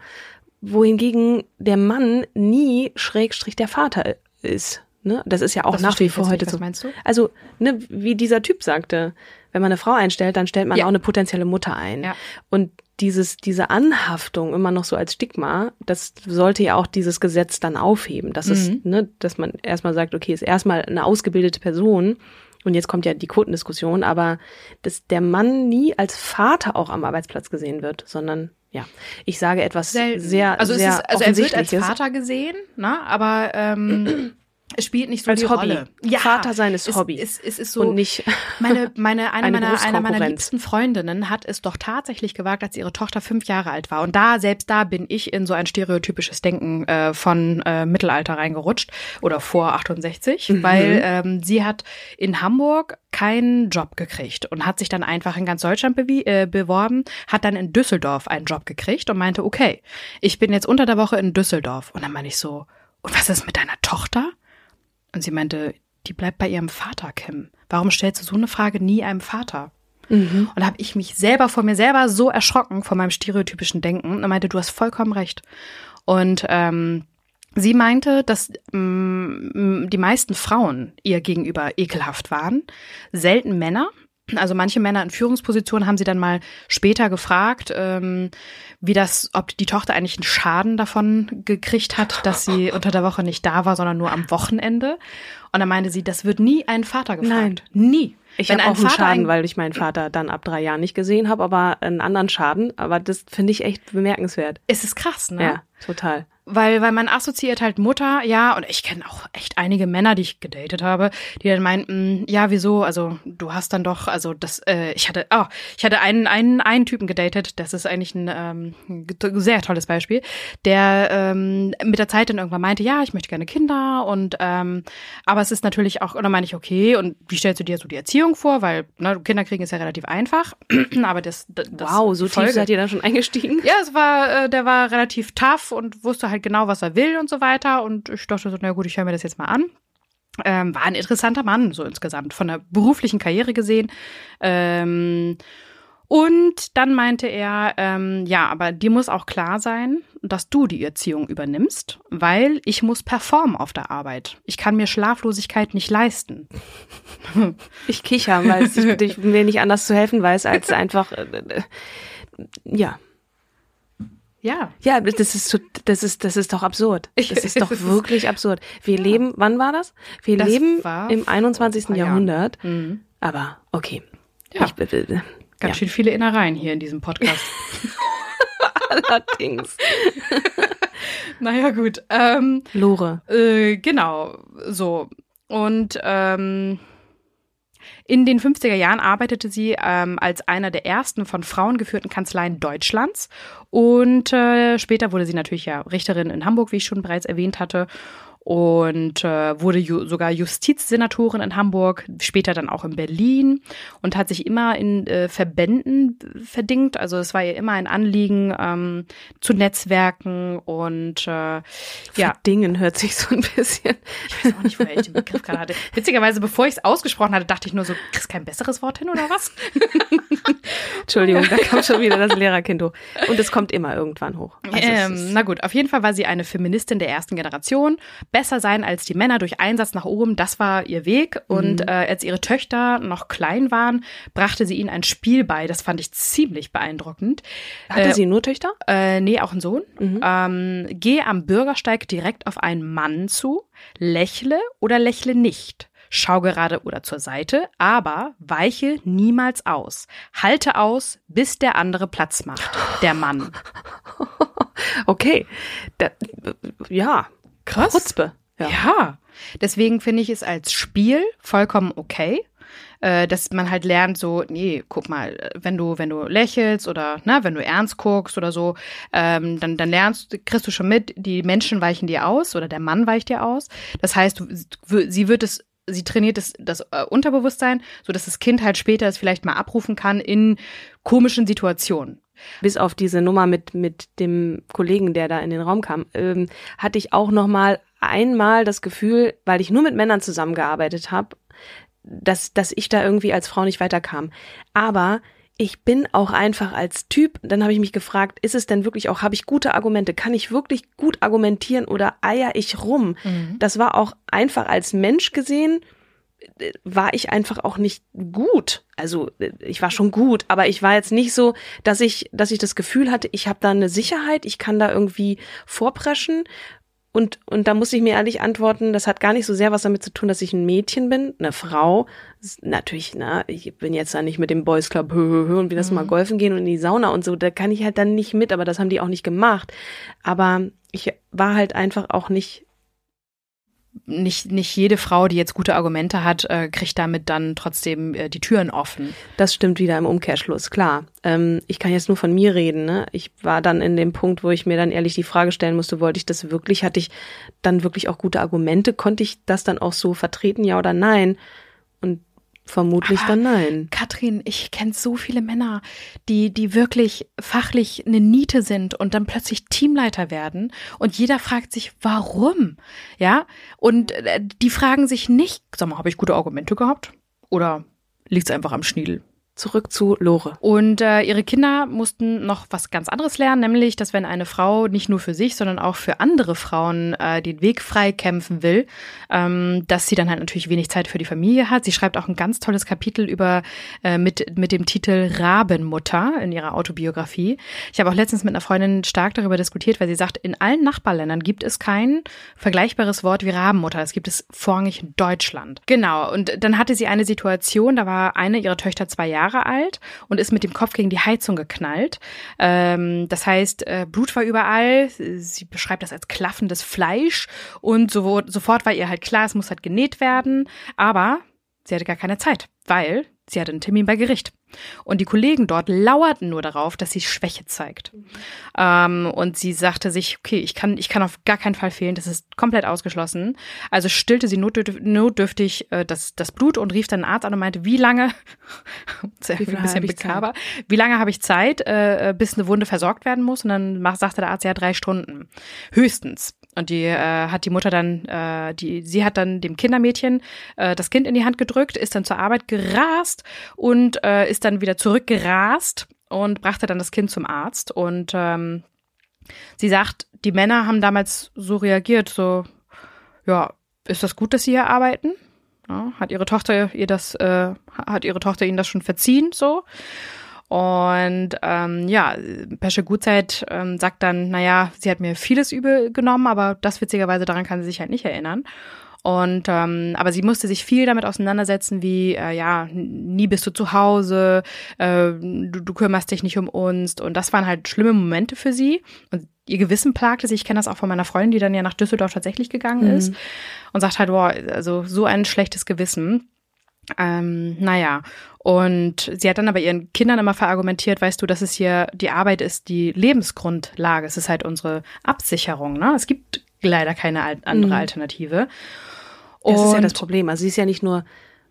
wohingegen der Mann nie Schrägstrich der Vater ist. Ne? Das ist ja auch Das nach wie vor heute nicht. Was so. meinst du? Also, ne, wie dieser Typ sagte, wenn man eine Frau einstellt, dann stellt man Ja. auch eine potenzielle Mutter ein. Ja. Und dieses, diese Anhaftung immer noch so als Stigma, das sollte ja auch dieses Gesetz dann aufheben. Das Mhm. ist, ne, dass man erstmal sagt, okay, ist erstmal eine ausgebildete Person. Und jetzt kommt ja die Quotendiskussion, aber dass der Mann nie als Vater auch am Arbeitsplatz gesehen wird, sondern ja, ich sage etwas Selten. sehr, also sehr es ist, also er wird als. Vater gesehen, ne? aber ähm, es spielt nicht so Als die Hobby. Rolle. Vater sein ist es, Hobby. Es, es ist so Und nicht meine, meine, eine, eine meiner, einer meiner liebsten Freundinnen hat es doch tatsächlich gewagt, als ihre Tochter fünf Jahre alt war. Und da, selbst da bin ich in so ein stereotypisches Denken äh, von äh, Mittelalter reingerutscht oder vor 68, Mhm. weil ähm, sie hat in Hamburg keinen Job gekriegt und hat sich dann einfach in ganz Deutschland bewie- äh, beworben, hat dann in Düsseldorf einen Job gekriegt und meinte, okay, ich bin jetzt unter der Woche in Düsseldorf. Und dann meine ich so, und was ist mit deiner Tochter? Und sie meinte, die bleibt bei ihrem Vater, Kim. Warum stellst du so eine Frage nie einem Vater? Und da habe ich mich selber vor mir selber so erschrocken von meinem stereotypischen Denken und meinte, du hast vollkommen recht. Und ähm, sie meinte, dass ähm, die meisten Frauen ihr gegenüber ekelhaft waren, selten Männer. Also manche Männer in Führungspositionen haben sie dann mal später gefragt, ähm, wie das, ob die Tochter eigentlich einen Schaden davon gekriegt hat, dass sie unter der Woche nicht da war, sondern nur am Wochenende. Und dann meinte sie, das wird nie ein Vater gefragt. Nie. Ich habe auch einen Schaden, weil ich meinen Vater dann ab drei Jahren nicht gesehen habe, aber einen anderen Schaden. Aber das finde ich echt bemerkenswert. Es ist krass, ne? Ja, total. Weil, weil man assoziiert halt Mutter, ja, und ich kenne auch echt einige Männer, die ich gedatet habe, die dann meinten, ja, wieso, also du hast dann doch, also das, äh, ich hatte, oh, ich hatte einen, einen, einen Typen gedatet, das ist eigentlich ein ähm, ein sehr tolles Beispiel, der ähm, mit der Zeit dann irgendwann meinte, ja, ich möchte gerne Kinder und ähm, aber es ist natürlich auch, und dann meine ich, okay, und wie stellst du dir so die Erziehung vor? Weil ne, Kinder kriegen ist ja relativ einfach, aber das, das wow, so tief seid ihr da schon eingestiegen? ja, es war, äh, der war relativ tough und wusste halt genau, was er will und so weiter. Und ich dachte so, na gut, ich höre mir das jetzt mal an. Ähm, war ein interessanter Mann, so insgesamt, von der beruflichen Karriere gesehen. Ähm, und dann meinte er, ähm, ja, aber dir muss auch klar sein, dass du die Erziehung übernimmst, weil ich muss performen auf der Arbeit. Ich kann mir Schlaflosigkeit nicht leisten. Ich kicher, weil ich mir nicht anders zu helfen weiß, als einfach, äh, äh, ja. Ja. Ja, das ist, so- das ist, das ist doch absurd. Das ist doch wirklich absurd. Wir leben, wann war das? Wir Das leben im vor 21. ein paar Jahren. Jahrhundert. Aber okay. Ja. Ich, äh, äh, Ganz ja. schön viele Innereien hier in diesem Podcast. Allerdings. naja, gut. Ähm, Lore. Äh, genau, so. Und ähm, in den 50er Jahren arbeitete sie ähm, als einer der ersten von Frauen geführten Kanzleien Deutschlands. Und äh, später wurde sie natürlich ja Richterin in Hamburg, wie ich schon bereits erwähnt hatte. Und äh, wurde ju sogar Justizsenatorin in Hamburg, später dann auch in Berlin und hat sich immer in äh, Verbänden verdingt. Also es war ihr immer ein Anliegen ähm, zu Netzwerken und äh, ja, Dingen hört sich so ein bisschen. ich weiß auch nicht, woher ich den Begriff gerade hatte. Witzigerweise, bevor ich es ausgesprochen hatte, dachte ich nur so, kriegst kein besseres Wort hin oder was? Entschuldigung, da kam schon wieder das Lehrerkind hoch. Und es kommt immer irgendwann hoch. Also Ähm, na gut, auf jeden Fall war sie eine Feministin der ersten Generation. Besser sein als die Männer durch Einsatz nach oben, das war ihr Weg. Und Mhm. äh, als ihre Töchter noch klein waren, brachte sie ihnen ein Spiel bei. Das fand ich ziemlich beeindruckend. Hatte sie nur Töchter? Äh, nee, auch ein Sohn. Mhm. Ähm, geh am Bürgersteig direkt auf einen Mann zu, lächle oder lächle nicht. Schau gerade oder zur Seite, aber weiche niemals aus. Halte aus, bis der andere Platz macht. Der Mann. Okay. Da, ja. Krass. Chutzpe. Ja. Ja. Deswegen finde ich es als Spiel vollkommen okay. Äh, dass man halt lernt, so, nee, guck mal, wenn du, wenn du lächelst oder na, wenn du ernst guckst oder so, ähm, dann, dann lernst, kriegst du schon mit, die Menschen weichen dir aus oder der Mann weicht dir aus. Das heißt, du, sie wird es, sie trainiert das, das äh, Unterbewusstsein, so dass das Kind halt später es vielleicht mal abrufen kann in komischen Situationen. Bis auf diese Nummer mit mit dem Kollegen, der da in den Raum kam, ähm, hatte ich auch noch mal einmal das Gefühl, weil ich nur mit Männern zusammengearbeitet habe, dass dass ich da irgendwie als Frau nicht weiterkam. Aber ich bin auch einfach als Typ, dann habe ich mich gefragt, ist es denn wirklich auch, habe ich gute Argumente, kann ich wirklich gut argumentieren oder eier ich rum? Mhm. Das war auch einfach als Mensch gesehen, war ich einfach auch nicht gut. Also ich war schon gut, aber ich war jetzt nicht so, dass ich, dass ich das Gefühl hatte, ich habe da eine Sicherheit, ich kann da irgendwie vorpreschen, und, und da muss ich mir ehrlich antworten, das hat gar nicht so sehr was damit zu tun, dass ich ein Mädchen bin, eine Frau. Natürlich, na, ich bin jetzt da nicht mit dem Boys Club hö, hö, hö, und wie das mhm. mal golfen gehen und in die Sauna und so, da kann ich halt dann nicht mit, aber das haben die auch nicht gemacht. Aber ich war halt einfach auch nicht nicht, nicht jede Frau, die jetzt gute Argumente hat, äh, kriegt damit dann trotzdem äh, die Türen offen. Das stimmt wieder im Umkehrschluss, klar. Ähm, ich kann jetzt nur von mir reden. Ne? Ich war dann in dem Punkt, wo ich mir dann ehrlich die Frage stellen musste, wollte ich das wirklich? Hatte ich dann wirklich auch gute Argumente? Konnte ich das dann auch so vertreten, ja oder nein? Und Vermutlich Aber, dann nein. Katrin, ich kenne so viele Männer, die, die wirklich fachlich eine Niete sind und dann plötzlich Teamleiter werden und jeder fragt sich, warum? Ja? Und äh, die fragen sich nicht, sag mal, habe ich gute Argumente gehabt? Oder liegt es einfach am Schniedel? Zurück zu Lore. Und äh, ihre Kinder mussten noch was ganz anderes lernen, nämlich, dass wenn eine Frau nicht nur für sich, sondern auch für andere Frauen äh, den Weg frei kämpfen will, ähm, dass sie dann halt natürlich wenig Zeit für die Familie hat. Sie schreibt auch ein ganz tolles Kapitel über äh, mit mit dem Titel Rabenmutter in ihrer Autobiografie. Ich habe auch letztens mit einer Freundin stark darüber diskutiert, weil sie sagt, in allen Nachbarländern gibt es kein vergleichbares Wort wie Rabenmutter. Das gibt es vorrangig in Deutschland. Genau. Und dann hatte sie eine Situation, da war eine ihrer Töchter zwei Jahre Jahre alt und ist mit dem Kopf gegen die Heizung geknallt. Ähm, das heißt, äh, Blut war überall. Sie beschreibt das als klaffendes Fleisch und so, sofort war ihr halt klar, es muss halt genäht werden. Aber sie hatte gar keine Zeit, weil sie hatte einen Termin bei Gericht. Und die Kollegen dort lauerten nur darauf, dass sie Schwäche zeigt. Mhm. Ähm, und sie sagte sich, okay, ich kann, ich kann auf gar keinen Fall fehlen, das ist komplett ausgeschlossen. Also stillte sie notdürftig, notdürftig äh, das, das Blut und rief dann einen Arzt an und meinte, wie lange, wie ein bisschen bekaber, wie lange habe ich Zeit, äh, bis eine Wunde versorgt werden muss? Und dann sagte der Arzt, ja, drei Stunden. Höchstens. Und die äh, hat die Mutter dann, äh, die, sie hat dann dem Kindermädchen äh, das Kind in die Hand gedrückt, ist dann zur Arbeit gerast und äh, ist dann wieder zurückgerast und brachte dann das Kind zum Arzt. Und ähm, sie sagt, die Männer haben damals so reagiert, so, ja, ist das gut, dass sie hier arbeiten? Ja, hat ihre Tochter ihr das, äh, hat ihre Tochter ihnen das schon verziehen, so? Und ähm, ja, Pesche Gutzeit ähm, sagt dann, naja, sie hat mir vieles übel genommen, aber das witzigerweise daran kann sie sich halt nicht erinnern. Und ähm, aber sie musste sich viel damit auseinandersetzen, wie äh, ja nie bist du zu Hause, äh, du, du kümmerst dich nicht um uns und das waren halt schlimme Momente für sie und ihr Gewissen plagte sich. Ich kenne das auch von meiner Freundin, die dann ja nach Düsseldorf tatsächlich gegangen mhm. ist und sagt halt, boah, also so ein schlechtes Gewissen. Ähm, naja, und sie hat dann aber ihren Kindern immer verargumentiert, weißt du, dass es hier die Arbeit ist, die Lebensgrundlage. Es ist halt unsere Absicherung. Ne? Es gibt leider keine andere mhm. Alternative. Und das ist ja das Problem. Also sie ist ja nicht nur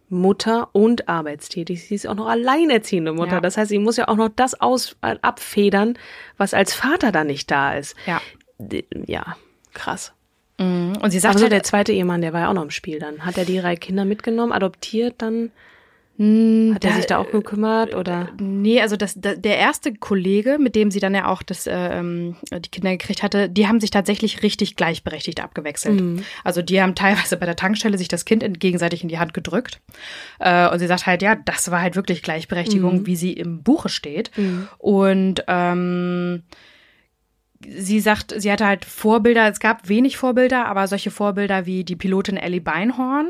Mutter und arbeitstätig. Sie ist auch noch alleinerziehende Mutter. Ja. Das heißt, sie muss ja auch noch das aus äh, abfedern, was als Vater da nicht da ist. Ja. Ja, krass. Mhm. Und sie sagt Aber so der zweite Ehemann, der war ja auch noch im Spiel dann. Hat er die drei Kinder mitgenommen, adoptiert dann? Hm, Hat er sich da auch gekümmert oder? Nee, also das, der erste Kollege, mit dem sie dann ja auch das, ähm, die Kinder gekriegt hatte, die haben sich tatsächlich richtig gleichberechtigt abgewechselt. Mhm. Also die haben teilweise bei der Tankstelle sich das Kind gegenseitig in die Hand gedrückt. Äh, und sie sagt halt, ja, das war halt wirklich Gleichberechtigung, mhm. wie sie im Buche steht. Mhm. Und ähm, sie sagt, sie hatte halt Vorbilder, es gab wenig Vorbilder, aber solche Vorbilder wie die Pilotin Ellie Beinhorn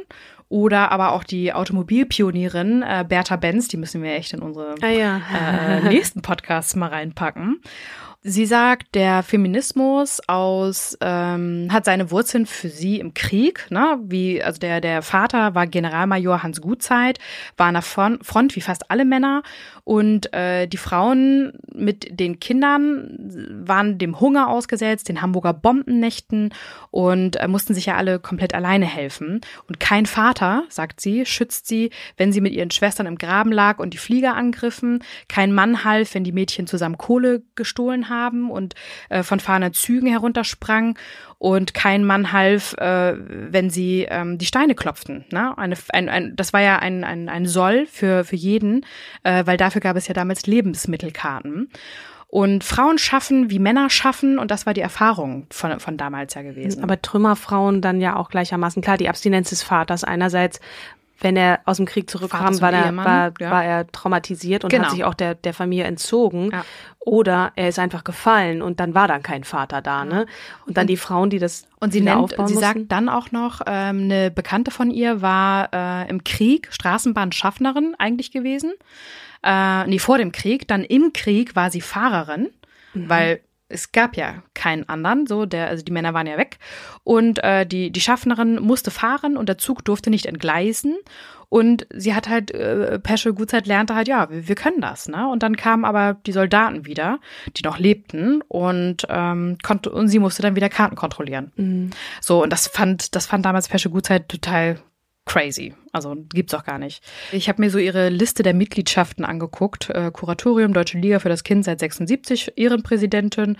oder aber auch die Automobilpionierin äh, Bertha Benz, die müssen wir echt in unsere ah, ja. äh, nächsten Podcasts mal reinpacken. Sie sagt, der Feminismus aus ähm, hat seine Wurzeln für sie im Krieg. Ne? Wie also der der Vater war Generalmajor Hans Gutzeit, war an der Front wie fast alle Männer und äh, die Frauen mit den Kindern waren dem Hunger ausgesetzt, den Hamburger Bombennächten und äh, mussten sich ja alle komplett alleine helfen. Und kein Vater, sagt sie, schützt sie, wenn sie mit ihren Schwestern im Graben lag und die Flieger angriffen. Kein Mann half, wenn die Mädchen zusammen Kohle gestohlen haben haben und äh, von fahrenden Zügen heruntersprang und kein Mann half, äh, wenn sie ähm, die Steine klopften. Ne? Eine, ein, ein, das war ja ein, ein, ein Soll für, für jeden, äh, weil dafür gab es ja damals Lebensmittelkarten. Und Frauen schaffen, wie Männer schaffen, und das war die Erfahrung von, von damals ja gewesen. Aber Trümmerfrauen dann ja auch gleichermaßen. Klar, die Abstinenz des Vaters einerseits, wenn er aus dem Krieg zurückkam, war er, war, ja. war er traumatisiert und Genau. hat sich auch der, der Familie entzogen. Ja. Oder er ist einfach gefallen und dann war dann kein Vater da, ne? Und dann die Frauen, die das Und sie nennt, sie mussten. sagt dann auch noch, ähm, eine Bekannte von ihr war äh, im Krieg Straßenbahnschaffnerin eigentlich gewesen. Äh, nee, vor dem Krieg. Dann im Krieg war sie Fahrerin, weil es gab ja keinen anderen, so der, also die Männer waren ja weg und äh, die die Schaffnerin musste fahren und der Zug durfte nicht entgleisen und sie hat halt äh, Peschel Gutzeit lernte halt ja wir, wir können das ne und dann kamen aber die Soldaten wieder, die noch lebten und ähm, konnte und sie musste dann wieder Karten kontrollieren. So und das fand das fand damals Peschel Gutzeit total crazy. Also gibt's auch gar nicht. Ich habe mir so ihre Liste der Mitgliedschaften angeguckt. Äh, Kuratorium, Deutsche Liga für das Kind seit 76, Ehrenpräsidentin,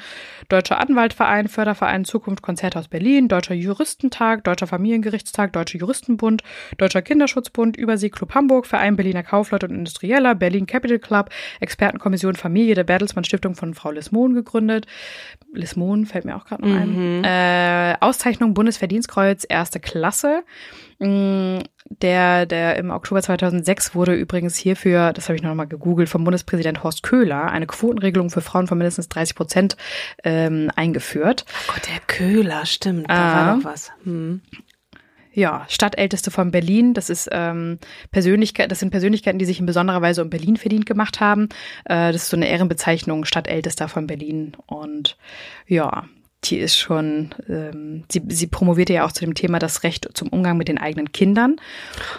Deutscher Anwaltverein, Förderverein Zukunft Konzerthaus Berlin, Deutscher Juristentag, Deutscher Familiengerichtstag, Deutscher Juristenbund, Deutscher Kinderschutzbund, Überseeklub Hamburg, Verein Berliner Kaufleute und Industrieller, Berlin Capital Club, Expertenkommission Familie der Bertelsmann Stiftung von Frau Lismon gegründet. Lismon fällt mir auch gerade noch ein. Äh, Auszeichnung Bundesverdienstkreuz erste Klasse. Mm, Der, der im Oktober 2006 wurde übrigens hierfür, das habe ich noch mal gegoogelt, vom Bundespräsident Horst Köhler eine Quotenregelung für Frauen von mindestens 30 Prozent ähm, eingeführt. Gott, der Köhler, stimmt, da Ah. war doch was. Hm. Ja, Stadtälteste von Berlin. Das ist ähm, Persönlichkeit, das sind Persönlichkeiten, die sich in besonderer Weise um Berlin verdient gemacht haben. Äh, das ist so eine Ehrenbezeichnung, Stadtältester von Berlin. Und ja, die ist schon, ähm, sie, sie promovierte ja auch zu dem Thema das Recht zum Umgang mit den eigenen Kindern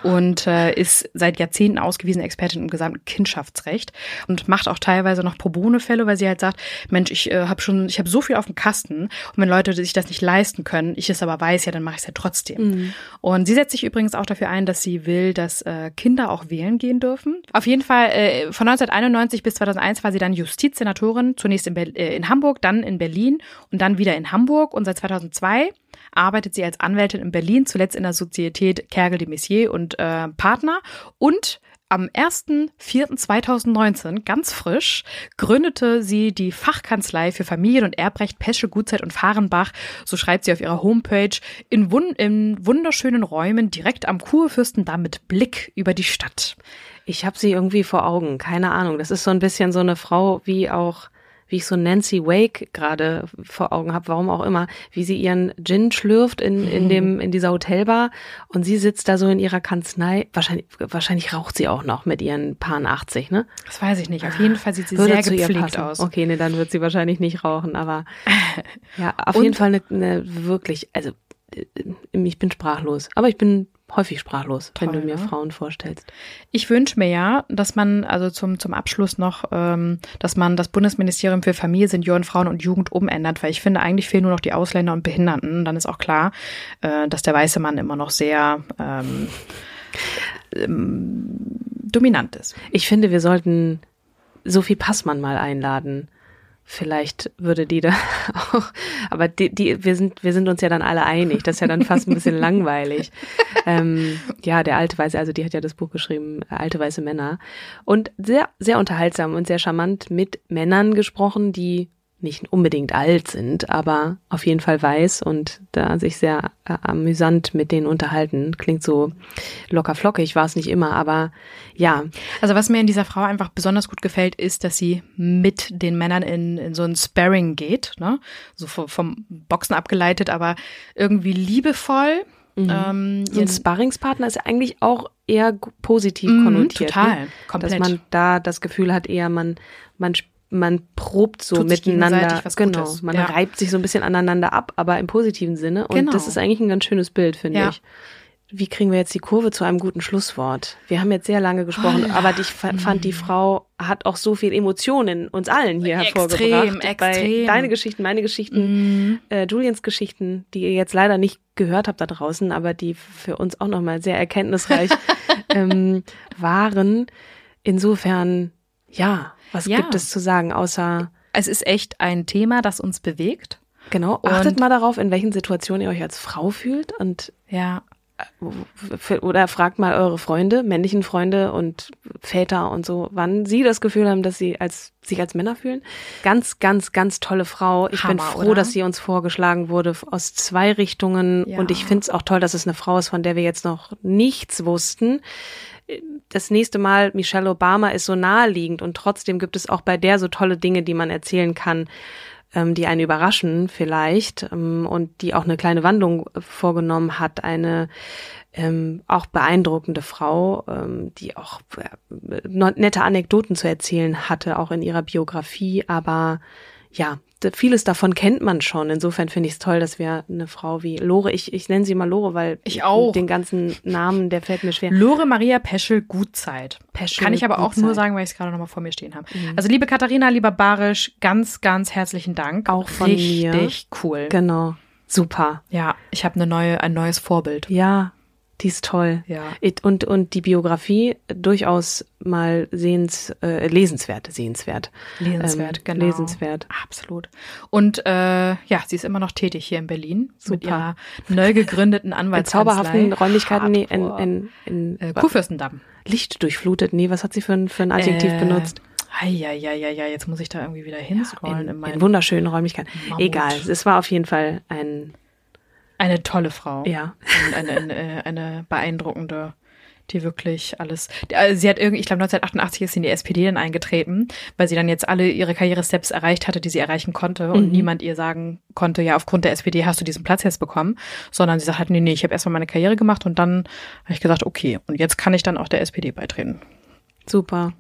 und äh, ist seit Jahrzehnten ausgewiesene Expertin im gesamten Kindschaftsrecht und macht auch teilweise noch Pro Bono Fälle, weil sie halt sagt, Mensch, ich äh, habe schon, ich habe so viel auf dem Kasten und wenn Leute sich das nicht leisten können, ich es aber weiß, ja, dann mache ich es ja trotzdem. Und sie setzt sich übrigens auch dafür ein, dass sie will, dass äh, Kinder auch wählen gehen dürfen. Auf jeden Fall äh, von 1991 bis 2001 war sie dann Justizsenatorin, zunächst in, Ber äh, in Hamburg, dann in Berlin und dann wieder in Hamburg und seit 2002 arbeitet sie als Anwältin in Berlin, zuletzt in der Sozietät Kergel de Messier und äh, Partner und am 1.4.2019, ganz frisch, gründete sie die Fachkanzlei für Familien- und Erbrecht Peschel, Gutzeit und Fahrenbach, so schreibt sie auf ihrer Homepage, in, wun in wunderschönen Räumen direkt am Kurfürstendamm mit Blick über die Stadt. Ich habe sie irgendwie vor Augen, keine Ahnung. Das ist so ein bisschen so eine Frau wie auch, wie ich so Nancy Wake gerade vor Augen habe, warum auch immer, wie sie ihren Gin schlürft in, in dem in dieser Hotelbar und sie sitzt da so in ihrer Kanzlei. Wahrscheinlich wahrscheinlich raucht sie auch noch mit ihren Paar 80, ne? Das weiß ich nicht. Auf jeden Fall sieht sie Würde sehr gepflegt aus. Okay, nee, dann wird sie wahrscheinlich nicht rauchen, aber ja, auf Und- jeden Fall eine, eine wirklich, also äh, ich bin sprachlos, aber ich bin häufig sprachlos, wenn Toll, du mir ne? Frauen vorstellst. Ich wünsche mir ja, dass man, also zum, zum Abschluss noch, ähm, dass man das Bundesministerium für Familie, Senioren, Frauen und Jugend umändert, weil ich finde, eigentlich fehlen nur noch die Ausländer und Behinderten. Dann ist auch klar, äh, dass der weiße Mann immer noch sehr ähm, ähm, dominant ist. Ich finde, wir sollten Sophie Passmann mal einladen. Vielleicht würde die da auch, aber die, die, wir sind, wir sind uns ja dann alle einig. Das ist ja dann fast ein bisschen langweilig. Ähm, ja, der alte Weiße, also die hat ja das Buch geschrieben, Alte Weiße Männer. Und sehr, sehr unterhaltsam und sehr charmant mit Männern gesprochen, die nicht unbedingt alt sind, aber auf jeden Fall weiß und da sich sehr äh, amüsant mit denen unterhalten. Klingt so locker flockig, war es nicht immer, aber ja, Also was mir in dieser Frau einfach besonders gut gefällt, ist, dass sie mit den Männern in, in so ein Sparring geht, ne? So vom, vom Boxen abgeleitet, aber irgendwie liebevoll. Ähm, So ein Sparringspartner ist eigentlich auch eher positiv Mhm, konnotiert. total, ne? komplett. Dass man da das Gefühl hat, eher man, man, sp- man probt so Tut miteinander. genau. Gutes. Man Ja. reibt sich so ein bisschen aneinander ab, aber im positiven Sinne. Und Genau. das ist eigentlich ein ganz schönes Bild, finde Ja. ich. Wie kriegen wir jetzt die Kurve zu einem guten Schlusswort? Wir haben jetzt sehr lange gesprochen, Oh, aber ich fa- fand, die Frau hat auch so viel Emotionen uns allen hier Extrem, hervorgebracht. Bei extrem. deine Geschichten, meine Geschichten, äh, Julians Geschichten, die ihr jetzt leider nicht gehört habt da draußen, aber die für uns auch nochmal sehr erkenntnisreich ähm, waren. Insofern, ja, was Ja. gibt es zu sagen, außer Es ist echt ein Thema, das uns bewegt. Genau. Achtet mal darauf, in welchen Situationen ihr euch als Frau fühlt und Ja, oder fragt mal eure Freunde, männlichen Freunde und Väter und so, wann sie das Gefühl haben, dass sie als, sich als Männer fühlen. Ganz, ganz, ganz tolle Frau. Ich bin Hammer, froh, oder? dass sie uns vorgeschlagen wurde aus zwei Richtungen. Ja. Und ich finde es auch toll, dass es eine Frau ist, von der wir jetzt noch nichts wussten. Das nächste Mal, Michelle Obama ist so naheliegend und trotzdem gibt es auch bei der so tolle Dinge, die man erzählen kann ähm, die einen überraschen vielleicht ähm, und die auch eine kleine Wandlung vorgenommen hat. Eine ähm, auch beeindruckende Frau, ähm, die auch äh, nette Anekdoten zu erzählen hatte, auch in ihrer Biografie. Aber ja, vieles davon kennt man schon. Insofern finde ich es toll, dass wir eine Frau wie Lore, ich, ich nenne sie mal Lore, weil Ich auch. den ganzen Namen, der fällt mir schwer. Lore Maria Peschel Gutzeit. Peschel Kann ich aber auch Gutzeit. nur sagen, weil ich es gerade noch mal vor mir stehen habe. Also liebe Katharina, lieber Barisch, ganz, ganz herzlichen Dank. Auch von mir. Richtig cool. Genau. Super. Ja, ich habe eine neue, ein neues Vorbild. Ja, die ist toll. Ja. Und, und die Biografie durchaus mal sehens, äh, lesenswert, sehenswert. Lesenswert, Ähm, genau. Lesenswert. Absolut. Und äh, ja, sie ist immer noch tätig hier in Berlin mit Super. ihrer neu gegründeten In Anwaltskanzlei. zauberhaften Räumlichkeiten, nee, in, Hardcore. in, in, äh, Kurfürstendamm. Licht durchflutet. Nee, was hat sie für ein, für ein Adjektiv Äh, benutzt? Ja, ja, ja, ja, jetzt muss ich da irgendwie wieder hinscrollen in, In, meinen. in wunderschönen Räumlichkeiten. Mammut. Egal, es war auf jeden Fall ein, Eine tolle Frau. ja, Und eine, eine, eine beeindruckende, die wirklich alles. also Sie hat irgendwie, ich glaube 1988 ist sie in die SPD dann eingetreten, weil sie dann jetzt alle ihre Karrieresteps erreicht hatte, die sie erreichen konnte und niemand ihr sagen konnte, ja, aufgrund der SPD hast du diesen Platz jetzt bekommen, sondern sie sagt halt, nee, nee, ich habe erstmal meine Karriere gemacht und dann habe ich gesagt, okay, und jetzt kann ich dann auch der SPD beitreten. super.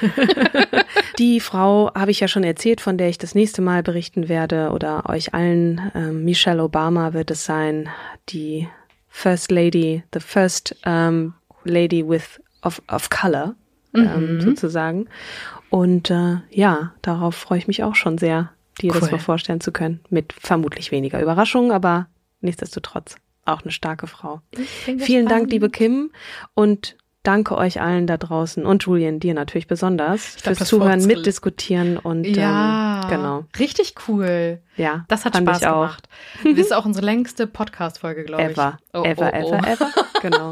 die Frau habe ich ja schon erzählt, von der ich das nächste Mal berichten werde oder euch allen. Ähm, Michelle Obama wird es sein, die First Lady, the first ähm, Lady with of, of Color ähm, sozusagen. Und äh, ja, darauf freue ich mich auch schon sehr, dir das Cool. mal vorstellen zu können. Mit vermutlich weniger Überraschung, aber nichtsdestotrotz auch eine starke Frau. Vielen Dank, liebe Kim, und danke euch allen da draußen und Julian, dir natürlich besonders glaub, fürs Zuhören, mitdiskutieren und Ja, ähm, genau. Richtig cool. Ja, Das hat Spaß gemacht. Das ist auch unsere längste Podcast-Folge, glaube ich. Ever, Oh, ever, oh, oh. ever, ever. Genau.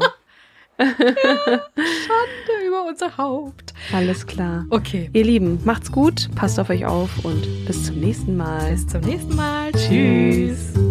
Schande über unser Haupt. Alles klar. Okay. Ihr Lieben, macht's gut, passt auf euch auf und bis zum nächsten Mal. Bis zum nächsten Mal. Tschüss.